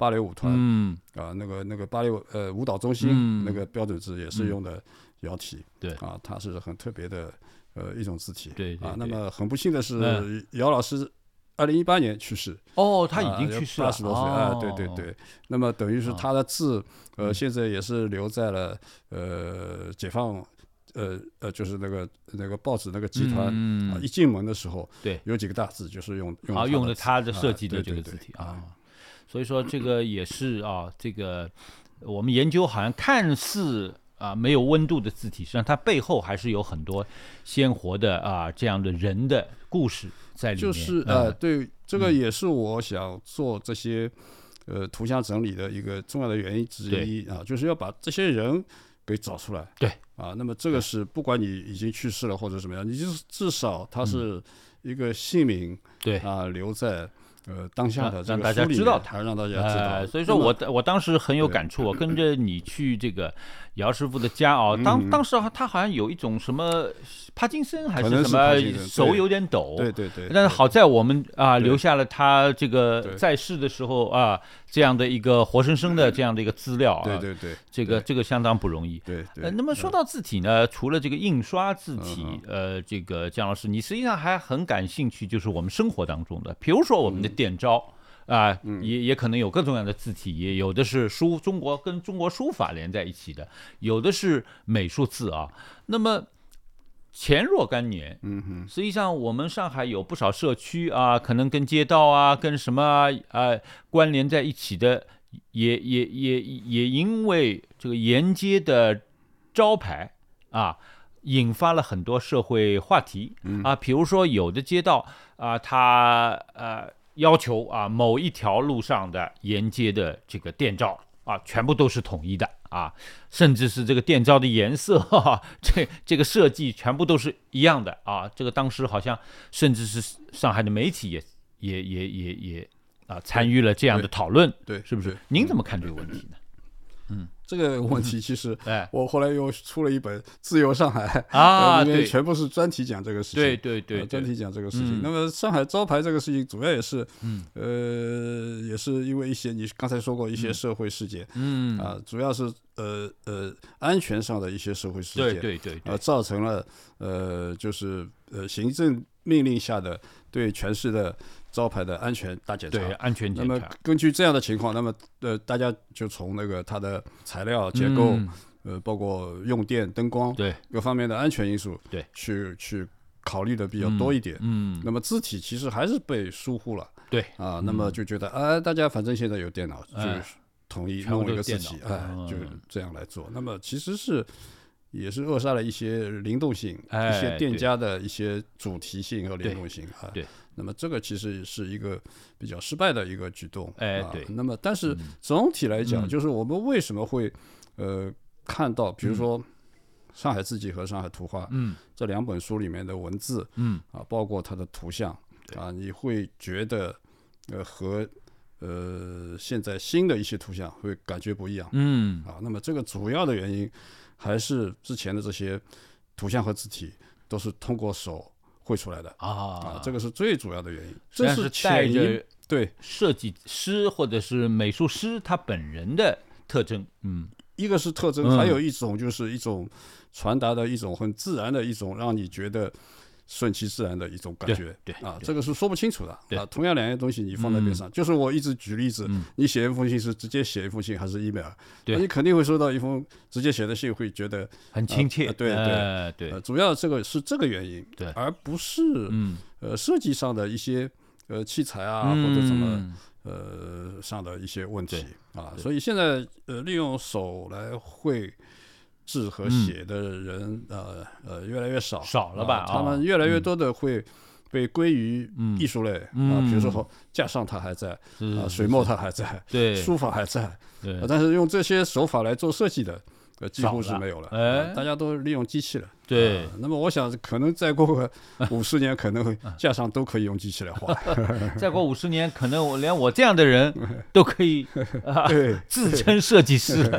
芭蕾舞团，嗯。啊那个那个芭蕾舞呃舞蹈中心嗯。那个标准字也是用的摇体，对。啊，它是很特别的呃一种字体，对啊，那么很不幸的是姚老师。二零一八年去世哦，他已经去世了，八十多岁啊，对对对。那么等于是他的字，呃，现在也是留在了呃解放，呃呃，就是那个那个报纸那个集团啊，一进门的时候，对，有几个大字就是用用啊用的他的设计的这个字体啊，所以说这个也是啊，这个我们研究好像看似啊没有温度的字体，实际上它背后还是有很多鲜活的啊这样的人的故事。在里面就是呃，对，这个也是我想做这些呃图像整理的一个重要的原因之一啊，就是要把这些人给找出来。对啊，那么这个是不管你已经去世了或者怎么样，你就是至少他是一个姓名，对啊，留在。呃，当下的让大家知道他，让大家知道。所以说我我当时很有感触，我跟着你去这个姚师傅的家哦，当当时他好像有一种什么帕金森还是什么，手有点抖。对对对。但是好在我们啊留下了他这个在世的时候啊这样的一个活生生的这样的一个资料啊。对对对。这个这个相当不容易。对对。那么说到字体呢，除了这个印刷字体，呃，这个姜老师，你实际上还很感兴趣，就是我们生活当中的，比如说我们的。电招啊，也也可能有各种各样的字体，也有的是书中国跟中国书法连在一起的，有的是美术字啊。那么前若干年，嗯哼，实际上我们上海有不少社区啊，可能跟街道啊，跟什么啊关联在一起的，也也也也因为这个沿街的招牌啊，引发了很多社会话题啊。比如说有的街道啊，它呃。要求啊，某一条路上的沿街的这个电招啊，全部都是统一的啊，甚至是这个电招的颜色，(laughs) 哈哈，这这个设计全部都是一样的啊。这个当时好像甚至是上海的媒体也也也也也啊参与了这样的讨论，对，是不是？您怎么看这个问题呢？嗯，这个问题其实，(laughs) 哎，我后来又出了一本《自由上海》啊，里面全部是专题讲这个事情，对对对，专题讲这个事情。那么上海招牌这个事情，主要也是，嗯，呃，也是因为一些你刚才说过一些社会事件，嗯。啊，主要是呃呃安全上的一些社会事件，对对对，呃，造成了呃就是呃行政命令下的对全市的招牌的安全大检查。对，安全检查。那么根据这样的情况，那么呃，大家就从那个它的材料结构，呃，包括用电、灯光，对各方面的安全因素，对，去去考虑的比较多一点。嗯。那么字体其实还是被疏忽了。对。啊，那么就觉得啊，大家反正现在有电脑，就统一弄一个字体，哎，就这样来做。那么其实是。也是扼杀了一些灵动性，一些店家的一些主题性和灵动性啊。对，那么这个其实是一个比较失败的一个举动。哎，对。那么，但是总体来讲，就是我们为什么会呃看到，比如说《上海字迹》和《上海图画》嗯这两本书里面的文字嗯啊，包括它的图像啊，你会觉得呃和呃现在新的一些图像会感觉不一样。嗯啊，那么这个主要的原因。还是之前的这些图像和字体都是通过手绘出来的啊啊，这个是最主要的原因。这是带着对设计师或者是美术师他本人的特征，嗯，一个是特征，还有一种就是一种传达的一种很自然的一种让你觉得。顺其自然的一种感觉，对啊，这个是说不清楚的啊。同样两样东西你放在边上，就是我一直举例子，你写一封信是直接写一封信还是 email？对，你肯定会收到一封直接写的信，会觉得很亲切。对对对，主要这个是这个原因，对，而不是呃设计上的一些呃器材啊或者什么呃上的一些问题啊。所以现在呃利用手来绘。字和写的人，呃呃，越来越少，少了吧？他们越来越多的会被归于艺术类啊，比如说架上它还在，啊，水墨它还在，对，书法还在，对，但是用这些手法来做设计的。呃，几乎是没有了，哎，大家都利用机器了。对，那么我想，可能再过个 (laughs) 五十年，可能架上都可以用机器来画。(laughs) 再过五十年，可能我连我这样的人 (laughs) 都可以自称设计师、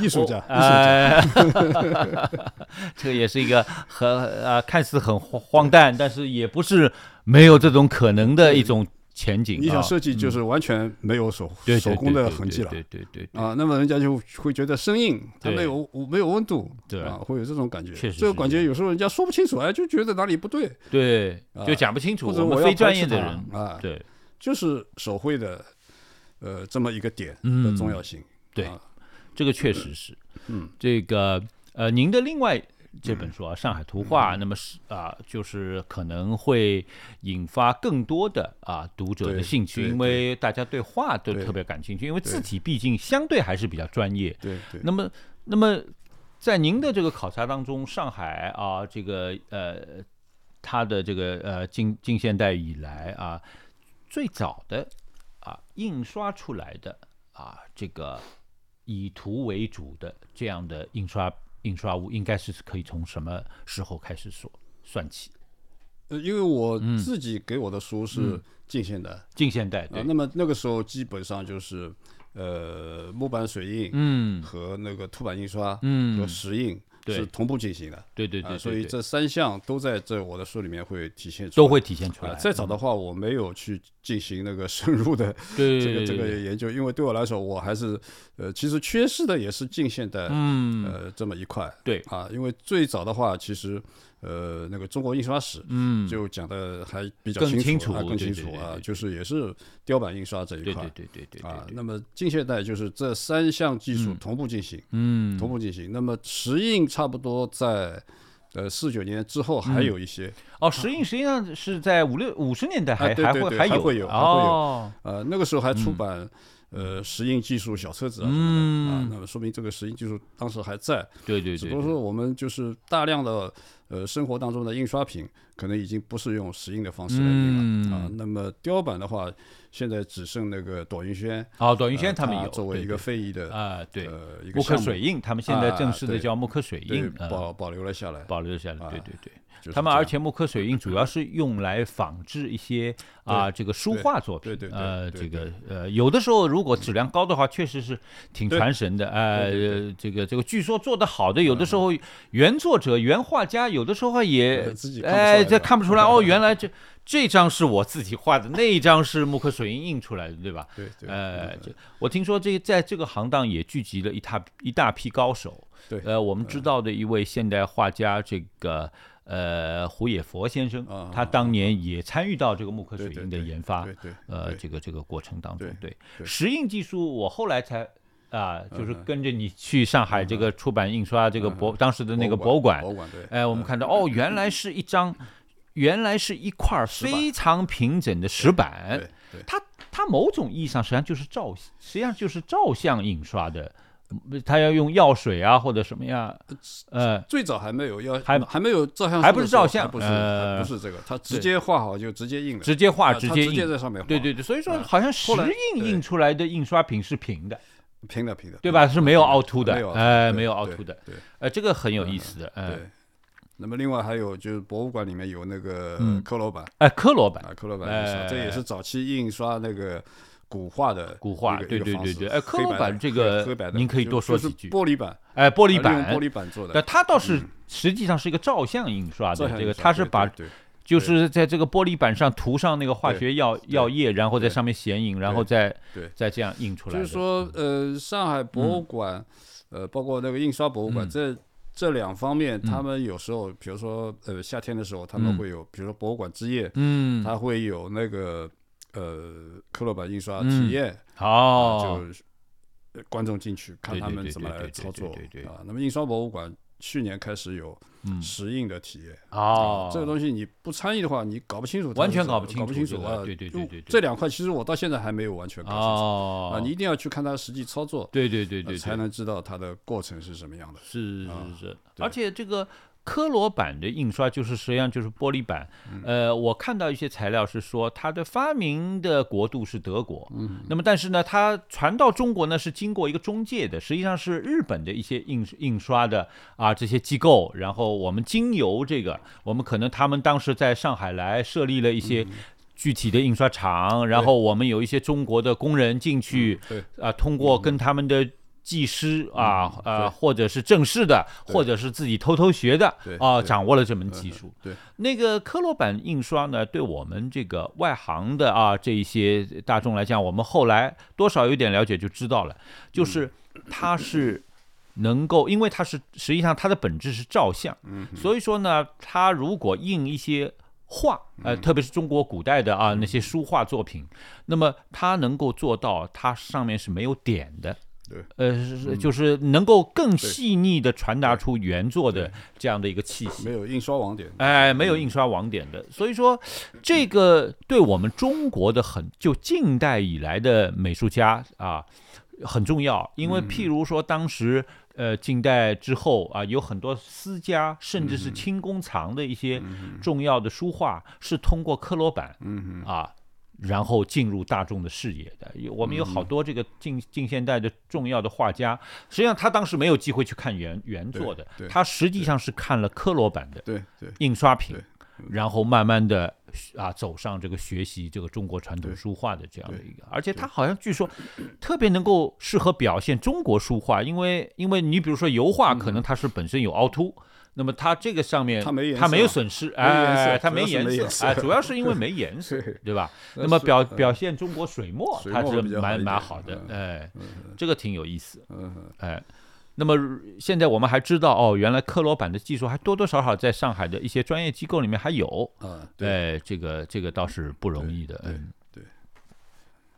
艺术家。哎，这个也是一个很啊，看似很荒荒诞，但是也不是没有这种可能的一种。前景，你想设计就是完全没有手手工的痕迹了，对对对啊，那么人家就会觉得生硬，它没有没有温度，对啊，会有这种感觉。确实，这个感觉有时候人家说不清楚，哎，就觉得哪里不对，对，就讲不清楚。或者我非专业的人啊，对，就是手绘的，呃，这么一个点的重要性。对，这个确实是，嗯，这个呃，您的另外。这本书啊，《上海图画》，那么是啊，就是可能会引发更多的啊读者的兴趣，因为大家对画都特别感兴趣，因为字体毕竟相对还是比较专业。对对。那么，那么在您的这个考察当中，上海啊，这个呃，它的这个呃近近现代以来啊，最早的啊印刷出来的啊这个以图为主的这样的印刷。印刷物应该是可以从什么时候开始说算起？呃，因为我自己给我的书是近现代，近现代啊，那么那个时候基本上就是呃木板水印，嗯，和那个凸版印刷，嗯，和石印。是同步进行的，对对对，所以这三项都在这我的书里面会体现出，都会体现出来。再早的话，我没有去进行那个深入的这个这个研究，因为对我来说，我还是呃，其实缺失的也是近现代，嗯，呃，这么一块，对啊，因为最早的话，其实。呃，那个中国印刷史，嗯，就讲的还比较清楚，更清楚啊，就是也是雕版印刷这一块，对对对对啊。那么近现代就是这三项技术同步进行，嗯，同步进行。那么石印差不多在呃四九年之后还有一些哦，石印实际上是在五六五十年代还还会还有还会有哦，呃那个时候还出版。呃，石印技术小册子啊什么的啊，那么说明这个石印技术当时还在。对对对。只不过说我们就是大量的呃生活当中的印刷品，可能已经不是用石印的方式来印了啊。那么雕版的话，现在只剩那个朵云轩。啊，朵云轩他们有作为一个非遗的啊，对，一个木刻水印，他们现在正式的叫木刻水印，保保留了下来，保留了下来。对对对。他们而且木刻水印主要是用来仿制一些啊这个书画作品，对对呃这个呃有的时候如果质量高的话，确实是挺传神的，呃这个这个据说做得好的，有的时候原作者原画家有的时候也 (laughs) 哎这看不出来哦，原来这。这张是我自己画的，那一张是木刻水印印出来的，对吧？对对。呃，我听说这在这个行当也聚集了一大一大批高手。对。呃，我们知道的一位现代画家，这个呃胡野佛先生，他当年也参与到这个木刻水印的研发。呃，这个这个过程当中，对。石印技术，我后来才啊，就是跟着你去上海这个出版印刷这个博当时的那个博物馆，博物馆对。哎，我们看到哦，原来是一张。原来是一块非常平整的石板，它它某种意义上实际上就是照，实际上就是照相印刷的，它要用药水啊或者什么呀？呃，最早还没有要还还没有照相，还不是照相，不是不是这个，他直接画好就直接印了，直接画直接印在上面。对对对，所以说好像石印印出来的印刷品是平的，平的平的，对吧？是没有凹凸的，哎，没有凹凸的，对，呃，这个很有意思的，嗯。那么另外还有就是博物馆里面有那个刻罗版，哎，刻罗版，刻罗版这也是早期印刷那个古画的古画，对对对对，哎，刻罗版这个您可以多说几句。玻璃板，哎，玻璃板，玻璃板做的，但它倒是实际上是一个照相印刷的，这个它是把，就是在这个玻璃板上涂上那个化学药药液，然后在上面显影，然后再再这样印出来。就是说，呃，上海博物馆，呃，包括那个印刷博物馆这。这两方面，他们有时候，比如说，呃，夏天的时候，他们会有，比如说博物馆之夜，嗯，他会有那个，呃，克罗版印刷体验，哦，就观众进去看他们怎么来操作，啊，那么印刷博物馆。去年开始有实印的体验哦，这个东西你不参与的话，你搞不清楚，完全搞不清搞不清楚啊！对对对对，这两块其实我到现在还没有完全搞清楚啊！你一定要去看它实际操作，对对对对，才能知道它的过程是什么样的。是是是，而且这个。科罗版的印刷就是实际上就是玻璃板，呃，我看到一些材料是说它的发明的国度是德国，嗯，那么但是呢，它传到中国呢是经过一个中介的，实际上是日本的一些印印刷的啊这些机构，然后我们经由这个，我们可能他们当时在上海来设立了一些具体的印刷厂，然后我们有一些中国的工人进去，对，啊，通过跟他们的。技师啊，呃，或者是正式的，或者是自己偷偷学的，啊，掌握了这门技术。对，那个科罗版印刷呢，对我们这个外行的啊，这一些大众来讲，我们后来多少有点了解就知道了，就是它是能够，因为它是实际上它的本质是照相，所以说呢，它如果印一些画，呃，特别是中国古代的啊那些书画作品，那么它能够做到它上面是没有点的。对，呃，是就是能够更细腻的传达出原作的这样的一个气息，没有印刷网点，哎，没有印刷网点的，所以说这个对我们中国的很就近代以来的美术家啊很重要，因为譬如说当时呃近代之后啊有很多私家甚至是清宫藏的一些重要的书画是通过刻罗版，嗯啊。然后进入大众的视野的，有我们有好多这个近近现代的重要的画家，实际上他当时没有机会去看原原作的，他实际上是看了科罗版的印刷品，然后慢慢的啊走上这个学习这个中国传统书画的这样的一个，而且他好像据说特别能够适合表现中国书画，因为因为你比如说油画可能它是本身有凹凸。那么它这个上面它没它没有损失，哎，它没颜色，哎，主要是因为没颜色，(laughs) 对吧？那么表表现中国水墨，它是蛮蛮好的，哎，这个挺有意思，哎，那么现在我们还知道哦，原来刻罗版的技术还多多少少在上海的一些专业机构里面还有，啊，对，这个这个倒是不容易的，嗯，对。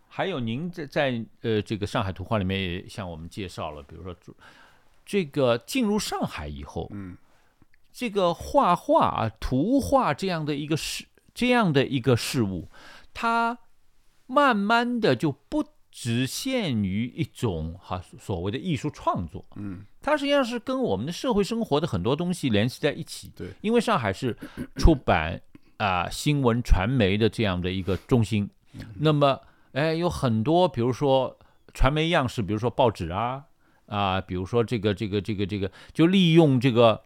还有您在在呃这个上海图画里面也向我们介绍了，比如说这个进入上海以后，嗯。这个画画啊，图画这样的一个事，这样的一个事物，它慢慢的就不只限于一种哈所谓的艺术创作，嗯，它实际上是跟我们的社会生活的很多东西联系在一起。对，因为上海是出版啊新闻传媒的这样的一个中心，那么哎有很多，比如说传媒样式，比如说报纸啊啊，比如说这个这个这个这个，就利用这个。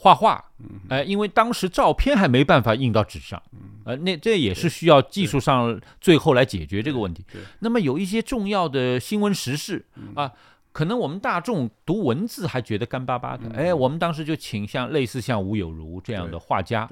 画画，哎，因为当时照片还没办法印到纸上，呃，那这也是需要技术上最后来解决这个问题。那么有一些重要的新闻时事啊，可能我们大众读文字还觉得干巴巴的，哎，我们当时就请像类似像吴有如这样的画家，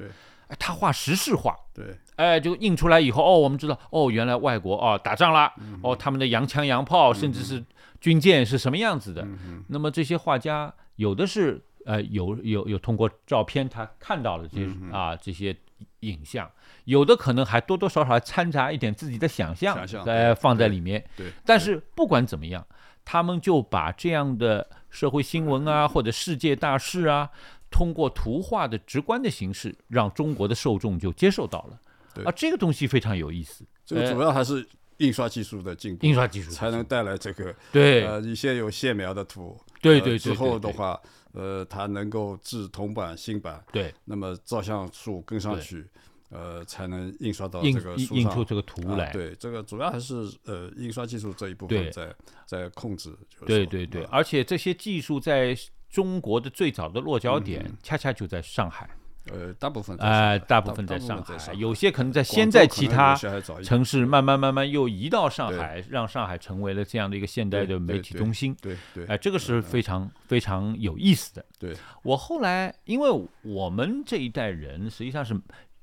哎，他画时事画，对，哎，就印出来以后，哦，我们知道，哦，原来外国哦打仗了，哦，他们的洋枪洋炮，甚至是军舰是什么样子的。那么这些画家有的是呃有有有通过照片他看到了这些啊这些影像，有的可能还多多少少掺杂一点自己的想象在放在里面。对，但是不管怎么样，他们就把这样的社会新闻啊或者世界大事啊。通过图画的直观的形式，让中国的受众就接受到了。啊，这个东西非常有意思。这个主要还是印刷技术的进步，印刷技术才能带来这个。对，呃，一些有线描的图。对对对。之后的话，呃，它能够制铜版、新版。对。那么照相数跟上去，呃，才能印刷到这个书上。印出这个图来。对，这个主要还是呃印刷技术这一部分在在控制。对对对，而且这些技术在。中国的最早的落脚点恰恰就在上海，呃，大部分哎，大部分在上海，有些可能在先在其他城市，慢慢慢慢又移到上海，让上海成为了这样的一个现代的媒体中心。对对，哎，这个是非常非常有意思的。对。我后来，因为我们这一代人实际上是。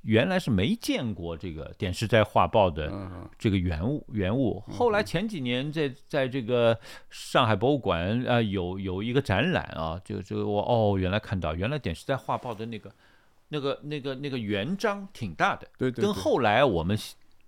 原来是没见过这个点石斋画报的这个原物原物，后来前几年在在这个上海博物馆啊有有一个展览啊，就就我哦原来看到原来点石斋画报的那个那个那个那个原章挺大的，对对，跟后来我们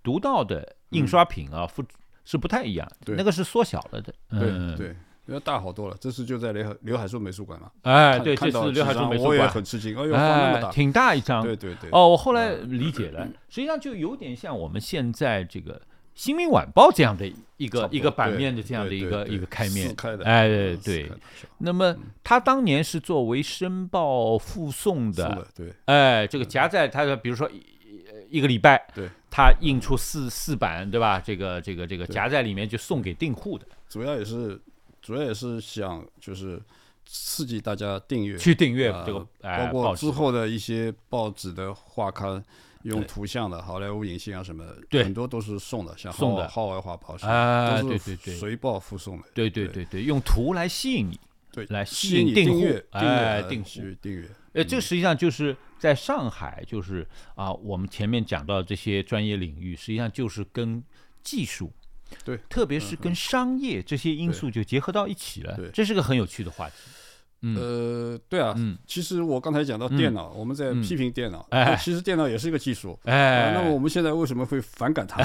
读到的印刷品啊复是不太一样，那个是缩小了的，对对。要大好多了，这次就在刘海刘海粟美术馆嘛。哎，对，这次刘海粟美术馆，我也很吃惊。哎呦，那么大，挺大一张。对对对。哦，我后来理解了，(laughs) 实际上就有点像我们现在这个《新民晚报》这样的一个一个版面的这样的一个一个开面。哎，对。那么他当年是作为申报附送的，对。哎，这个夹在他的，比如说一一个礼拜，对，他印出四四版，对吧？这个这个这个夹在里面就送给订户的，主要也是。主要也是想就是刺激大家订阅，去订阅这个，包括之后的一些报纸的画刊，用图像的好莱坞影星啊什么的，很多都是送的，像送的。号外画报啊，都是随报附送的，对对对对，用图来吸引你，对，来吸引订阅，哎，订阅订阅，呃，这实际上就是在上海，就是啊，我们前面讲到这些专业领域，实际上就是跟技术。对，特别是跟商业这些因素就结合到一起了，这是个很有趣的话题。呃，对啊，嗯其实我刚才讲到电脑，我们在批评电脑，其实电脑也是一个技术。哎，那么我们现在为什么会反感它？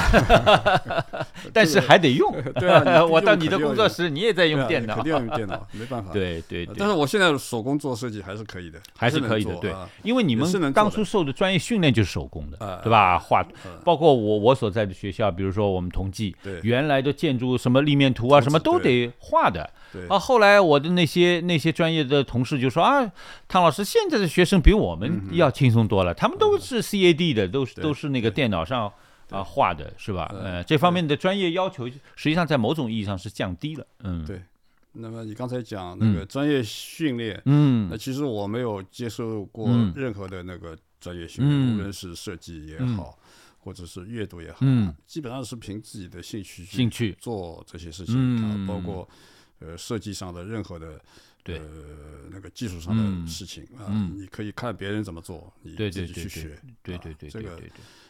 (laughs) 但是还得用。(laughs) 对啊，(laughs) 我到你的工作室，你也在用电脑，肯定要用电脑，没办法。对对。但是我现在手工做设计还是可以的，还是可以的。对，因为你们当初受的专业训练就是手工的，对吧？画，包括我我所在的学校，比如说我们同济，原来的建筑什么立面图啊，什么都得画的。啊，后来我的那些那些专业的同事就说啊，汤老师，现在的学生比我们要轻松多了，他们都是 CAD 的，都是都是那个电脑上啊画的，是吧？呃，这方面的专业要求实际上在某种意义上是降低了。嗯，对。那么你刚才讲那个专业训练，嗯，那其实我没有接受过任何的那个专业训练，无论是设计也好，或者是阅读也好，嗯，基本上是凭自己的兴趣兴趣。做这些事情啊，包括。呃，设计上的任何的，呃，那个技术上的事情啊，你可以看别人怎么做，你自己去学，对对对，这个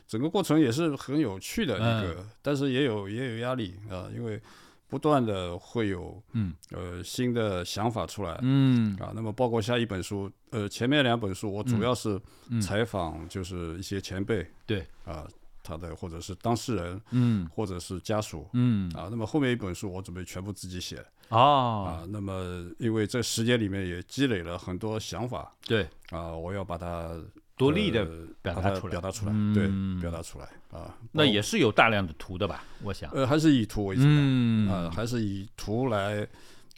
整个过程也是很有趣的一个，但是也有也有压力啊，因为不断的会有嗯。呃新的想法出来，嗯。啊，那么包括下一本书，呃，前面两本书我主要是采访，就是一些前辈，对。啊。他的或者是当事人，嗯，或者是家属，嗯。啊，那么后面一本书我准备全部自己写，啊，那么因为这时间里面也积累了很多想法，对，啊，我要把它独立的表达出来，表达出来，对，表达出来，啊，那也是有大量的图的吧？我想，呃，还是以图为主，嗯，啊，还是以图来，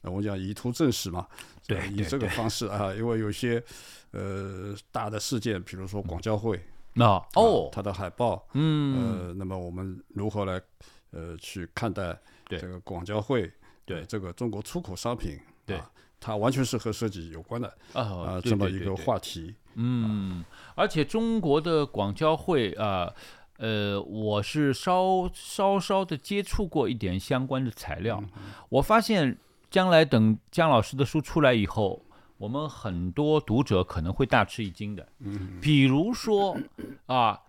我讲以图证实嘛，对，以这个方式啊，因为有些呃大的事件，比如说广交会。那哦，它的海报，嗯，呃，那么我们如何来，呃，去看待这个广交会，对这个中国出口商品，对，它完全是和设计有关的啊，这么一个话题，嗯，而且中国的广交会啊，呃，我是稍稍稍的接触过一点相关的材料，我发现将来等姜老师的书出来以后。我们很多读者可能会大吃一惊的。嗯，比如说啊，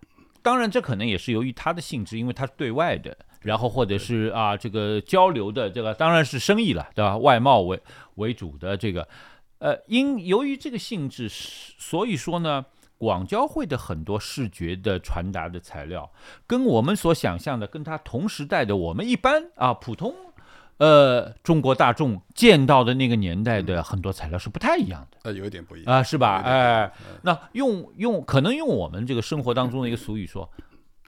当然这可能也是由于它的性质，因为它是对外的，然后或者是啊这个交流的这个当然是生意了，对吧？外贸为为主的这个，呃，因由于这个性质，所以说呢。广交会的很多视觉的传达的材料，跟我们所想象的，跟它同时代的我们一般啊普通，呃中国大众见到的那个年代的很多材料是不太一样的。呃，有点不一样。啊，是吧？哎，那用用可能用我们这个生活当中的一个俗语说，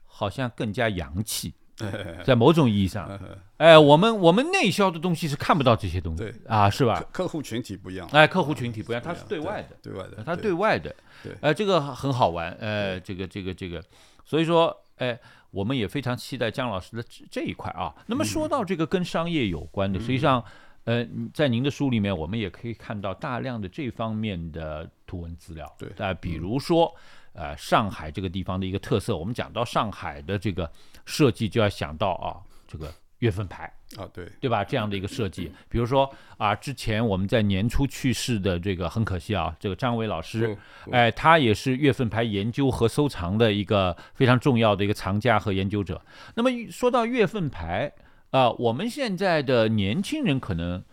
好像更加洋气。(laughs) 在某种意义上，哎，我们我们内销的东西是看不到这些东西，对。啊，是吧？客户群体不一样，哎，客户群体不一样，它是对外的，对外的，它对外的，对，哎，这个很好玩，呃，这个这个这个，所以说，哎，我们也非常期待姜老师的这一块啊。那么说到这个跟商业有关的，实际上，呃，在您的书里面，我们也可以看到大量的这方面的图文资料，对，啊，比如说。呃，上海这个地方的一个特色，我们讲到上海的这个设计，就要想到啊，这个月份牌啊，对对吧？这样的一个设计，比如说啊，之前我们在年初去世的这个很可惜啊，这个张伟老师，哎，他也是月份牌研究和收藏的一个非常重要的一个藏家和研究者。那么说到月份牌啊，我们现在的年轻人可能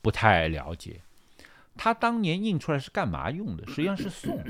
不太了解，他当年印出来是干嘛用的？实际上是送。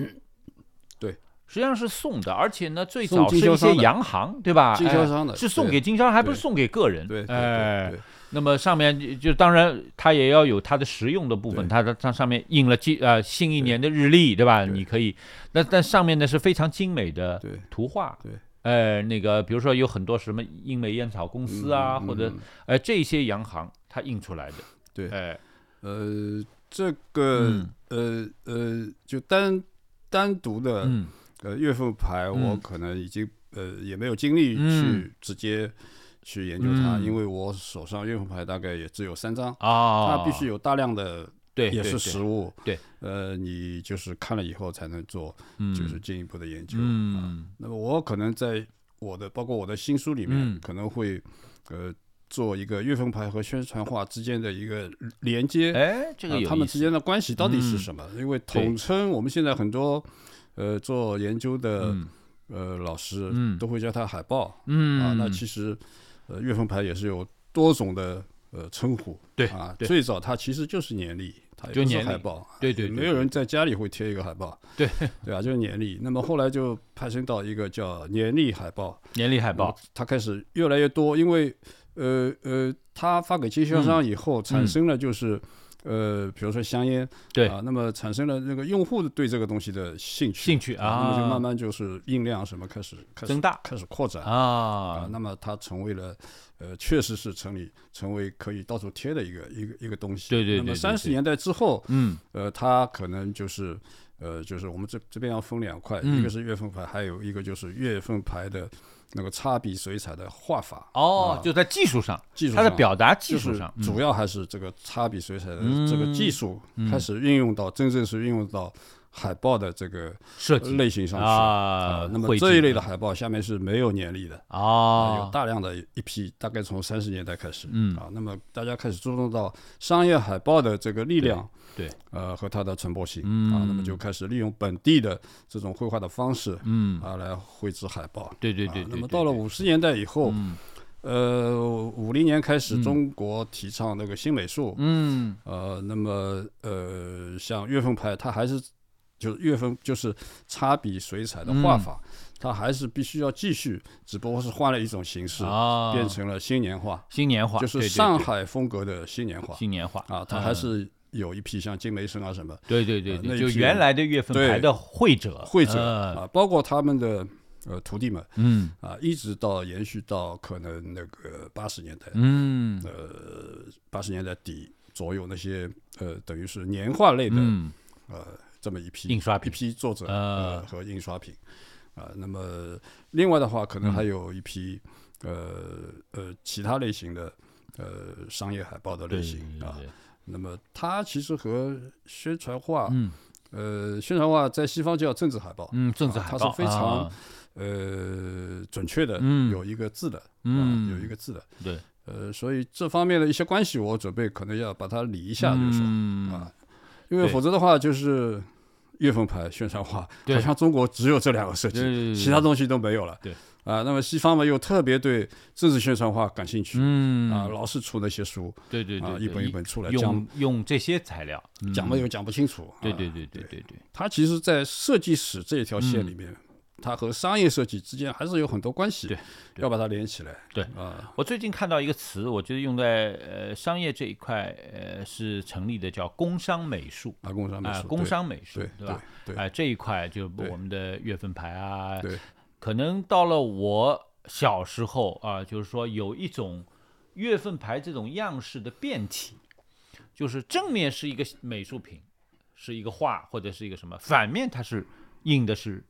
实际上是送的，而且呢，最早是一些洋行，对吧？经销商的，是送给经销商，还不是送给个人。对，哎，那么上面就当然它也要有它的实用的部分，它的它上面印了记呃新一年的日历，对吧？你可以，那但上面呢是非常精美的图画。对，哎，那个比如说有很多什么英美烟草公司啊，或者哎这些洋行它印出来的。对，哎，呃，这个呃呃，就单单独的。呃，月份牌我可能已经呃也没有精力去直接去研究它，因为我手上月份牌大概也只有三张啊，它必须有大量的对也是实物对，呃，你就是看了以后才能做就是进一步的研究嗯。那么我可能在我的包括我的新书里面可能会呃做一个月份牌和宣传画之间的一个连接，哎，这个他们之间的关系到底是什么？因为统称我们现在很多。呃，做研究的呃老师都会叫它海报，啊，那其实呃月份牌也是有多种的呃称呼，对啊，最早它其实就是年历，它就是海报，对对，没有人在家里会贴一个海报，对。(laughs) 对啊，就是年历。那么后来就派生到一个叫年历海报，年历海报，它开始越来越多，因为呃呃，它发给经销商以后产生了就是。呃，比如说香烟，对啊，那么产生了那个用户对这个东西的兴趣，兴趣啊，那么就慢慢就是印量什么开始开始增大，开始扩展啊，那么它成为了，呃，确实是成立成为可以到处贴的一个一个一个东西。对对对。那么三十年代之后，嗯，呃，它可能就是，呃，就是我们这这边要分两块，一个是月份牌，还有一个就是月份牌的。那个擦笔水彩的画法。哦，就在技术上，技术它的表达技术上，主要还是这个擦笔水彩的这个技术开始运用到，真正是运用到海报的这个设计。类型上去。啊。那么这一类的海报下面是没有年历的。啊，有大量的一批，大概从三十年代开始，嗯。啊，那么大家开始注重到商业海报的这个力量。对，呃，和它的传播性。啊，那么就开始利用本地的这种绘画的方式，嗯，啊，来绘制海报。对对对。那么到了五十年代以后，呃，五零年开始，中国提倡那个新美术，嗯，呃，那么呃，像月份牌，它还是就是月份就是插笔水彩的画法，它还是必须要继续，只不过是换了一种形式，变成了新年画。新年画就是上海风格的新年画。新年画啊，它还是。有一批像金梅生啊什么，对对对对，就原来的月份牌的会者，会者啊，包括他们的呃徒弟们，嗯啊，一直到延续到可能那个八十年代，嗯呃八十年代底左右那些呃等于是年画类的呃这么一批印刷一批作者呃。和印刷品。啊，那么另外的话可能还有一批呃呃其他类型的呃商业海报的类型啊。那么它其实和宣传画，嗯，呃，宣传画在西方叫政治海报，嗯，政治海报，它是非常呃准确的，嗯，有一个字的，嗯，有一个字的，对，呃，所以这方面的一些关系，我准备可能要把它理一下，就是说，嗯。啊，因为否则的话就是月份牌宣传画，好像中国只有这两个设计，其他东西都没有了。对。啊，那么西方嘛又特别对政治宣传画感兴趣，嗯。啊，老是出那些书，对对对，一本一本出来讲用这些材料讲嘛又讲不清楚，对对对对对对，他其实，在设计史这一条线里面，它和商业设计之间还是有很多关系，对，要把它连起来。对啊，我最近看到一个词，我觉得用在呃商业这一块，呃是成立的，叫工商美术啊，工商美术，工商美术，对吧？对，哎，这一块就我们的月份牌啊，对，可能到了我。小时候啊，就是说有一种月份牌这种样式的变体，就是正面是一个美术品，是一个画或者是一个什么，反面它是印的是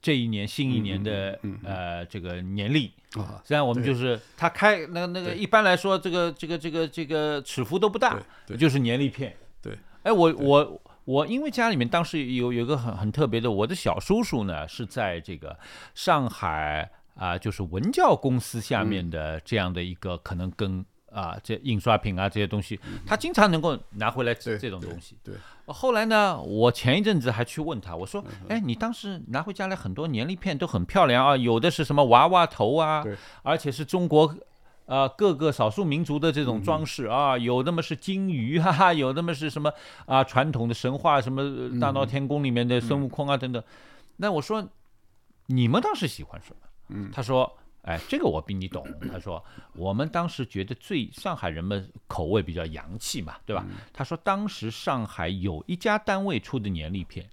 这一年新一年的呃这个年历啊。这样我们就是他开那那个一般来说这个这个这个这个尺幅都不大，就是年历片。对，哎我我我因为家里面当时有有个很很特别的，我的小叔叔呢是在这个上海。啊，就是文教公司下面的这样的一个，可能跟啊这印刷品啊这些东西，他经常能够拿回来这这种东西。对。后来呢，我前一阵子还去问他，我说：“哎，你当时拿回家来很多年历片都很漂亮啊，有的是什么娃娃头啊，而且是中国啊各个少数民族的这种装饰啊，有的么是金鱼哈哈，(laughs) 有的么是什么啊传统的神话，什么大闹天宫里面的孙悟空啊等等。那我说，你们当时喜欢什么？”他说：“哎，这个我比你懂。”他说：“我们当时觉得最上海人们口味比较洋气嘛，对吧？”他说：“当时上海有一家单位出的年历片，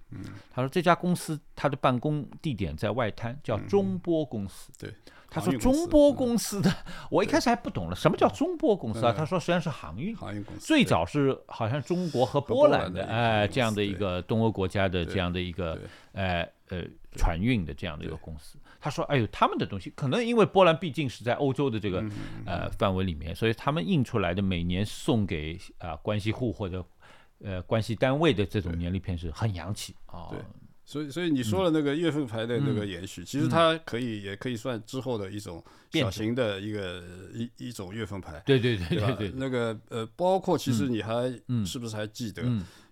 他说这家公司他的办公地点在外滩，叫中波公司。对，他说中波公司的，我一开始还不懂了，什么叫中波公司啊？他说实际上是航运，航运公司最早是好像中国和波兰的哎这样的一个东欧国家的这样的一个呃呃船运的这样的一个公司。”他说：“哎呦，他们的东西可能因为波兰毕竟是在欧洲的这个呃范围里面，所以他们印出来的每年送给啊关系户或者呃关系单位的这种年历片是很洋气啊。对，所以所以你说了那个月份牌的那个延续，其实它可以也可以算之后的一种小型的一个一一种月份牌。对对对对对，那个呃，包括其实你还是不是还记得？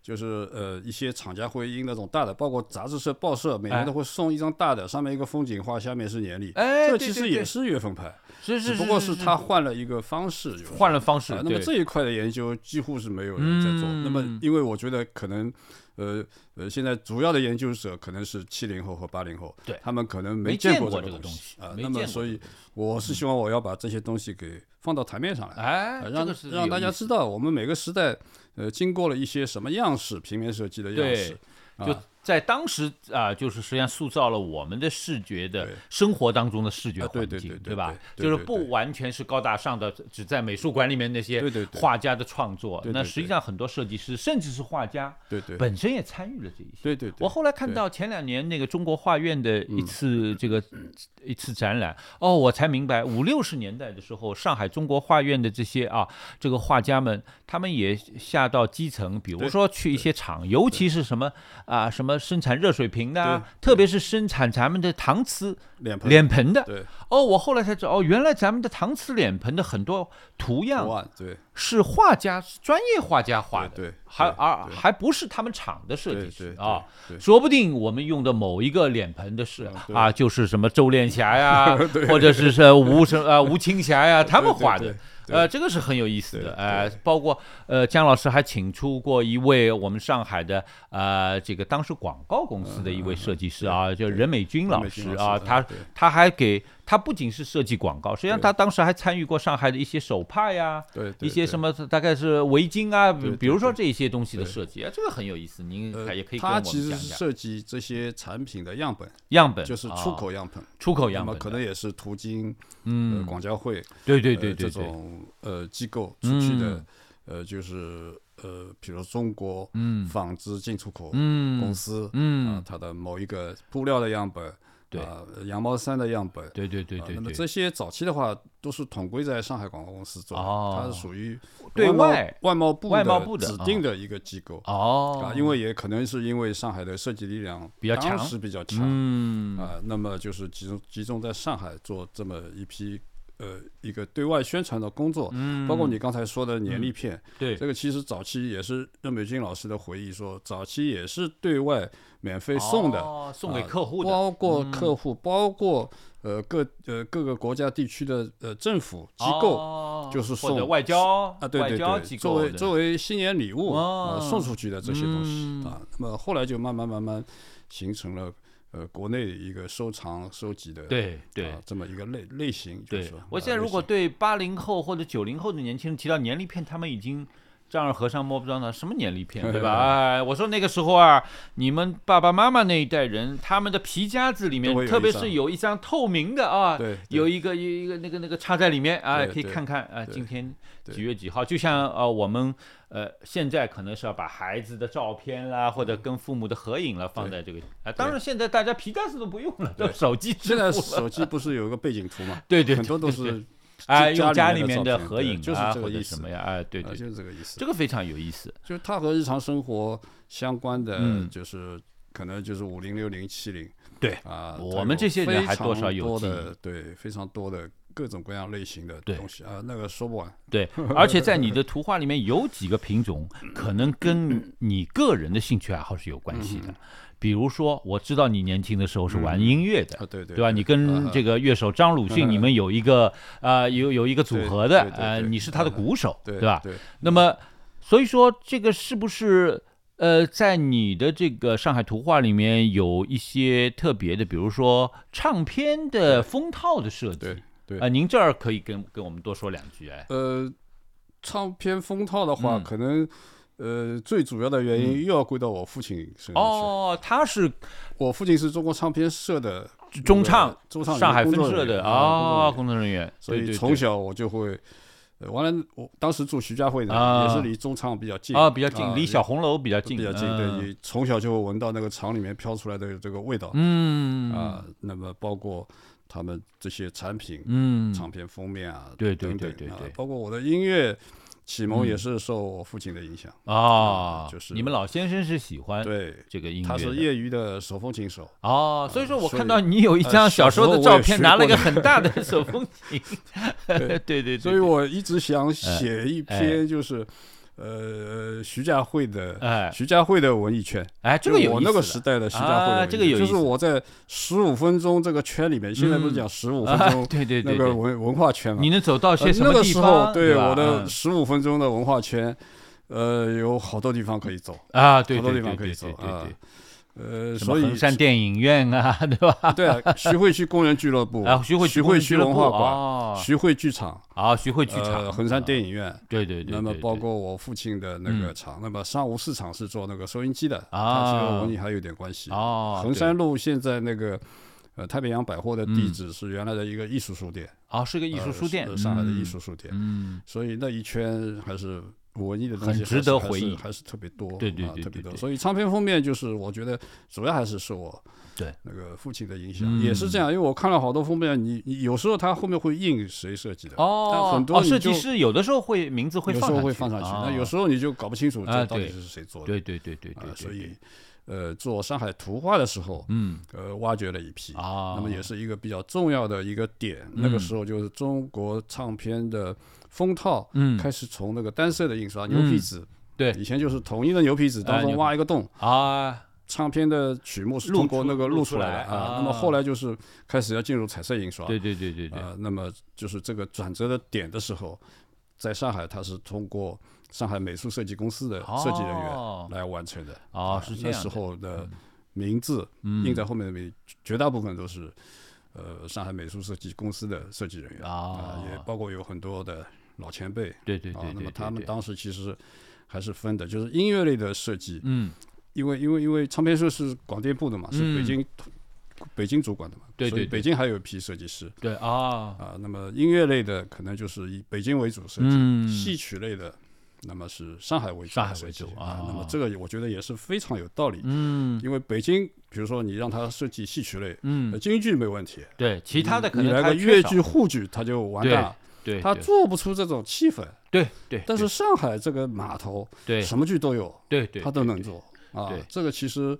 就是呃一些厂家会印那种大的，包括杂志社、报社每年都会送一张大的，上面一个风景画，下面是年历。哎，这其实也是月份牌，是是只不过是他换了一个方式，换了方式。那么这一块的研究几乎是没有人在做。那么因为我觉得可能呃呃现在主要的研究者可能是七零后和八零后，对，他们可能没见过这个东西啊。那么所以我是希望我要把这些东西给放到台面上来，哎，让让大家知道我们每个时代。呃，经过了一些什么样式平面设计的样式，就。在当时啊，就是实际上塑造了我们的视觉的生活当中的视觉环境，对吧？就是不完全是高大上的，只在美术馆里面那些画家的创作。那实际上很多设计师，甚至是画家，对对，本身也参与了这一些。对对。我后来看到前两年那个中国画院的一次这个一次展览，哦，我才明白五六十年代的时候，上海中国画院的这些啊，这个画家们，他们也下到基层，比如说去一些厂，尤其是什么啊什么。生产热水瓶的，特别是生产咱们的搪瓷脸盆。脸盆的。对，哦，我后来才知道，哦，原来咱们的搪瓷脸盆的很多图样，对，是画家专业画家画的，对，还而还不是他们厂的设计师啊。说不定我们用的某一个脸盆的是啊，就是什么周练霞呀，(laughs) 或者是是吴什啊吴青霞呀，他们画的。呃，这个是很有意思的，呃，包括呃，姜老师还请出过一位我们上海的呃，这个当时广告公司的一位设计师啊，叫任美君老师啊，他他还给。他不仅是设计广告，实际上他当时还参与过上海的一些手帕呀，对一些什么大概是围巾啊，比比如说这些东西的设计啊，这个很有意思，您也可以跟我们讲讲。他其实设计这些产品的样本，样本就是出口样本，出口样本，可能也是途经嗯广交会，对对对对这种呃机构出去的，呃就是呃比如中国纺织进出口公司，嗯啊它的某一个布料的样本。啊，羊毛衫的样本，对对对对。那么这些早期的话，都是统归在上海广告公司做，它是属于对外外贸部外贸部的指定的一个机构。哦。啊，因为也可能是因为上海的设计力量比较强，比较强。嗯。啊，那么就是集中集中在上海做这么一批呃一个对外宣传的工作，嗯，包括你刚才说的年历片，对，这个其实早期也是任美君老师的回忆说，早期也是对外免费送的，送给客户的，包括客户，包括呃各呃各个国家地区的呃政府机构，就是送外交啊，对对对，作为作为新年礼物啊送出去的这些东西啊，那么后来就慢慢慢慢形成了。呃，国内一个收藏收集的对对这么一个类类型，对，我现在如果对八零后或者九零后的年轻人提到年历片，他们已经丈二和尚摸不着脑，什么年历片，(laughs) 对吧？哎，我说那个时候啊，你们爸爸妈妈那一代人，他们的皮夹子里面，特别是有一张透明的啊，有一个一个那个那个插在里面啊，可以看看啊，今天。几月几号？就像呃，我们呃，现在可能是要把孩子的照片啦，或者跟父母的合影了放在这个啊。当然，现在大家皮夹子都不用了，都手机。现在手机不是有一个背景图嘛？(laughs) 对对，很多都是哎，用家里面的合影啊，或者什么呀？哎，对对，就是这个意思。这个非常有意思，就是它和日常生活相关的，就是可能就是五零六零七零。对啊，我们这些人还多少有的，对，非常多的。各种各样类型的东西啊，那个说不完。(laughs) 对，而且在你的图画里面有几个品种，可能跟你个人的兴趣爱好是有关系的。比如说，我知道你年轻的时候是玩音乐的，对对，对吧？你跟这个乐手张鲁迅，(laughs) 你们有一个啊，有有一个组合的，呃，你是他的鼓手，对吧？对。那么，所以说这个是不是呃，在你的这个上海图画里面有一些特别的，比如说唱片的封套的设计？对。啊，您这儿可以跟跟我们多说两句哎。呃，唱片封套的话，可能呃最主要的原因又要归到我父亲身上哦，他是我父亲是中国唱片社的中唱中唱上海分社的啊工作人员，所以从小我就会，完了我当时住徐家汇呢，也是离中唱比较近啊，比较近，离小红楼比较近，比较近。对，你从小就会闻到那个厂里面飘出来的这个味道，嗯。啊，那么包括。他们这些产品，嗯，唱片封面啊，对对对对对，包括我的音乐启蒙也是受我父亲的影响。啊。就是你们老先生是喜欢对这个音乐，他是业余的手风琴手。哦，所以说我看到你有一张小时候的照片，拿了一个很大的手风琴，(laughs) (laughs) 对。对对，所以我一直想写一篇就是。呃，徐家汇的，哎，徐家汇的文艺圈，哎，这个有我那个时代的徐家汇，这个有就是我在十五分钟这个圈里面，现在不是讲十五分钟，(laughs) 对对对，那个文文化圈嘛，你能走到些什么地方？对我的十五分钟的文化圈，呃，有好多地方可以走。啊，对，好多地方可以走啊。呃，所以衡山电影院啊，对吧？(laughs) 对啊，徐汇区工人俱乐部啊，徐汇徐汇区文化馆，徐汇剧场啊，徐汇剧场，衡山电影院，对对对。那么包括我父亲的那个厂，那么上午市场是做那个收音机的啊，这个文艺还有点关系啊。衡山路现在那个呃太平洋百货的地址是原来的一个艺术书店啊，是个艺术书店，上海的艺术书店，嗯，所以那一圈还是。文艺的东西值得回忆，还是特别多，对对对，特别多。所以唱片封面就是我觉得主要还是受我对那个父亲的影响，也是这样。因为我看了好多封面，你你有时候他后面会印谁设计的哦，很多设计师有的时候会名字会有时候会放上去，那有时候你就搞不清楚这到底是谁做的。对对对对对，所以呃，做上海图画的时候，嗯，呃，挖掘了一批啊，那么也是一个比较重要的一个点。那个时候就是中国唱片的。封套，嗯，开始从那个单色的印刷牛皮纸，对，以前就是统一的牛皮纸当中挖一个洞啊，唱片的曲目是通过那个录出来的啊。那么后来就是开始要进入彩色印刷，对对对对对。啊，那么就是这个转折的点的时候，在上海它是通过上海美术设计公司的设计人员来完成的。啊，是那时候的名字印在后面的名，绝大部分都是呃上海美术设计公司的设计人员。啊，也包括有很多的。老前辈，对对对，那么他们当时其实还是分的，就是音乐类的设计，嗯，因为因为因为唱片社是广电部的嘛，是北京北京主管的嘛，对对，北京还有一批设计师，对啊啊，那么音乐类的可能就是以北京为主设计，戏曲类的那么是上海为主，上海为主啊，那么这个我觉得也是非常有道理，嗯，因为北京比如说你让他设计戏曲类，嗯，京剧没问题，对，其他的可能来个越剧沪剧他就完蛋。对，他做不出这种气氛。对对，但是上海这个码头，对，什么剧都有，对对，他都能做啊。这个其实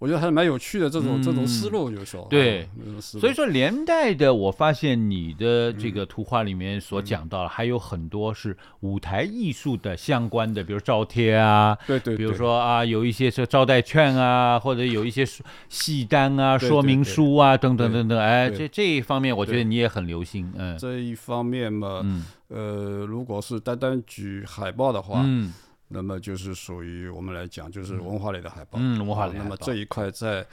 我觉得还是蛮有趣的这种这种思路，有时候，对，所以说连带的，我发现你的这个图画里面所讲到了，还有很多是舞台艺术的相关的，比如招贴啊，对对，比如说啊，有一些是招待券啊，或者有一些戏单啊、说明书啊等等等等，哎，这这一方面，我觉得你也很留心，嗯，这一方面嘛，呃，如果是单单举海报的话，嗯。那么就是属于我们来讲，就是文化类的海报。嗯，文化类。那么这一块在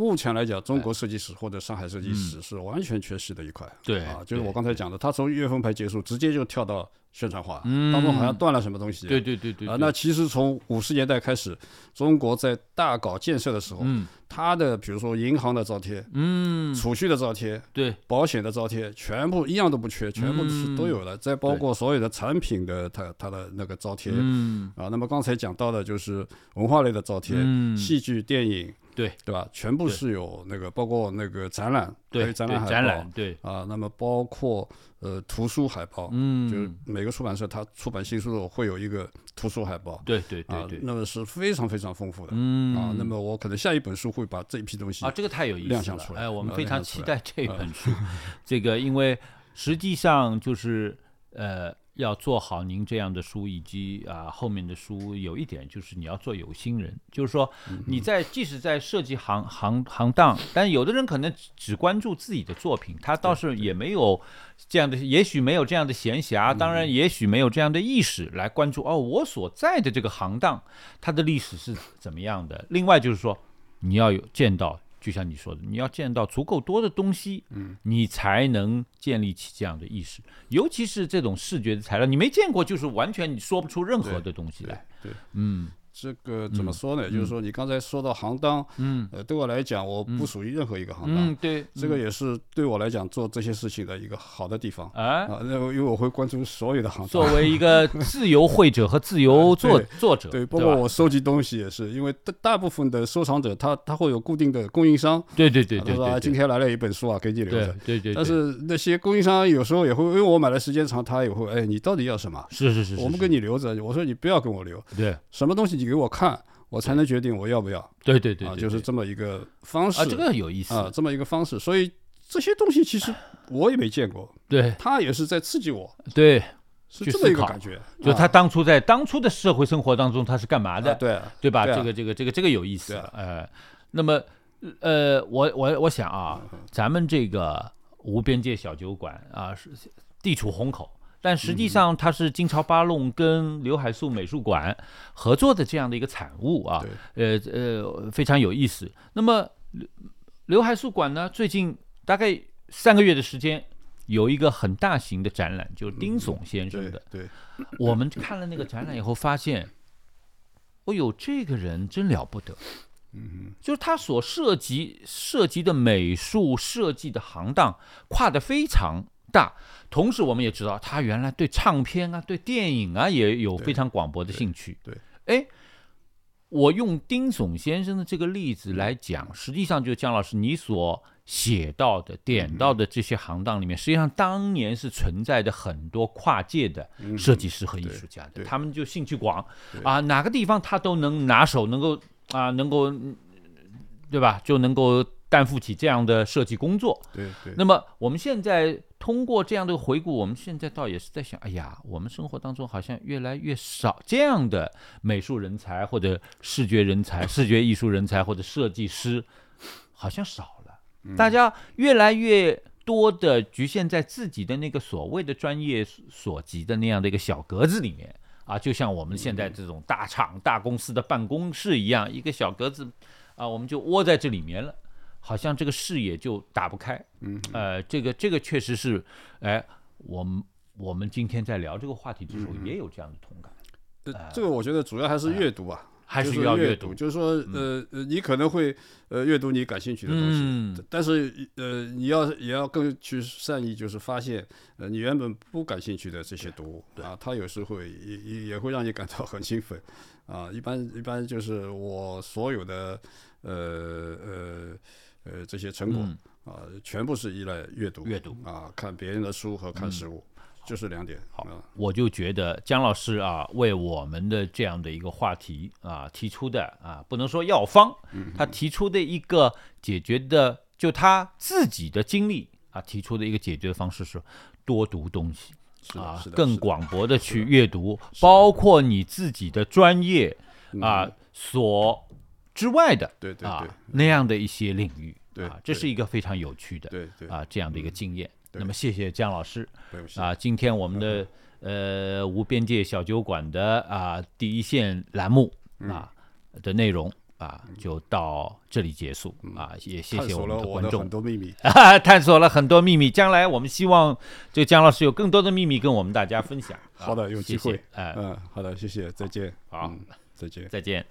目前来讲，中国设计史或者上海设计史是完全缺失的一块。对啊，就是我刚才讲的，他从月份牌结束，直接就跳到宣传画，当中好像断了什么东西。对对对对。啊，那其实从五十年代开始，中国在大搞建设的时候。他的比如说银行的招贴，嗯，储蓄的招贴，对，保险的招贴，全部一样都不缺，全部是都有了。再包括所有的产品的它它的那个招贴，嗯啊，那么刚才讲到的就是文化类的招贴，戏剧电影。对。对吧？全部是有那个，包括那个展览，对展览海报，对。啊，那么包括呃图书海报，嗯，就是每个出版社它出版新书的会有一个图书海报，对对对对，那么是非常非常丰富的，嗯。啊，那么我可能下一本书会把这一批东西啊，这个太有意思亮相出来，哎，我们非常期待这本书，这个因为实际上就是呃。要做好您这样的书，以及啊后面的书，有一点就是你要做有心人，就是说你在即使在设计行行行当，但有的人可能只关注自己的作品，他倒是也没有这样的，也许没有这样的闲暇，当然也许没有这样的意识来关注哦，我所在的这个行当它的历史是怎么样的。另外就是说你要有见到。就像你说的，你要见到足够多的东西，嗯，你才能建立起这样的意识。尤其是这种视觉的材料，你没见过，就是完全你说不出任何的东西来。对，嗯。这个怎么说呢？就是说，你刚才说到行当，嗯，呃，对我来讲，我不属于任何一个行当，嗯，对，这个也是对我来讲做这些事情的一个好的地方啊。那因为我会关注所有的行当。作为一个自由会者和自由作作者，对，包括我收集东西也是，因为大大部分的收藏者他他会有固定的供应商，对对对对，说今天来了一本书啊，给你留着，对对。但是那些供应商有时候也会，因为我买的时间长，他也会，哎，你到底要什么？是是是，我们给你留着。我说你不要跟我留，对，什么东西你给我看。我才能决定我要不要。对对对，啊，就是这么一个方式。啊，这个有意思啊，这么一个方式。所以这些东西其实我也没见过。对，他也是在刺激我。对，是这么一个感觉。就他当初在当初的社会生活当中，他是干嘛的？对，对吧？这个这个这个这个有意思。呃，那么呃，我我我想啊，咱们这个无边界小酒馆啊，是地处虹口。但实际上，它是金朝八弄跟刘海粟美术馆合作的这样的一个产物啊，呃呃，非常有意思。那么刘刘海粟馆呢，最近大概三个月的时间，有一个很大型的展览，就是丁悚先生的。对，我们看了那个展览以后，发现，哦呦，这个人真了不得。嗯，就是他所涉及涉及的美术设计的行当，跨得非常。大，同时我们也知道他原来对唱片啊、对电影啊也有非常广博的兴趣。对，哎，我用丁悚先生的这个例子来讲，实际上就姜老师你所写到的、点到的这些行当里面，实际上当年是存在的很多跨界的设计师和艺术家的，他们就兴趣广啊，哪个地方他都能拿手，能够啊，能够，对吧？就能够。担负起这样的设计工作，对对。那么我们现在通过这样的回顾，我们现在倒也是在想，哎呀，我们生活当中好像越来越少这样的美术人才或者视觉人才、(laughs) 视觉艺术人才或者设计师，好像少了。大家越来越多的局限在自己的那个所谓的专业所及的那样的一个小格子里面啊，就像我们现在这种大厂、大公司的办公室一样，一个小格子啊，我们就窝在这里面了。好像这个视野就打不开，嗯，呃，这个这个确实是，哎，我们我们今天在聊这个话题的时候也有这样的同感。呃，这个我觉得主要还是阅读啊，还是要阅读，就是说，呃呃，你可能会呃阅读你感兴趣的东西，但是呃，你要也要更去善意，就是发现呃你原本不感兴趣的这些读物啊，它有时候也也也会让你感到很兴奋啊。一般一般就是我所有的呃呃。呃，这些成果啊，全部是依赖阅读，阅读啊，看别人的书和看实物。就是两点。好，我就觉得姜老师啊，为我们的这样的一个话题啊提出的啊，不能说药方，他提出的一个解决的，就他自己的经历啊提出的一个解决的方式是多读东西啊，更广博的去阅读，包括你自己的专业啊所之外的对对对那样的一些领域。对，这是一个非常有趣的，对对啊，这样的一个经验。那么，谢谢姜老师。啊，今天我们的呃无边界小酒馆的啊第一线栏目啊的内容啊就到这里结束啊，也谢谢我们的观众。很多秘密，(laughs) 探索了很多秘密。将来我们希望这个姜老师有更多的秘密跟我们大家分享。好的，有机会。哎，嗯，好的，谢谢，再见。好，再见，再见。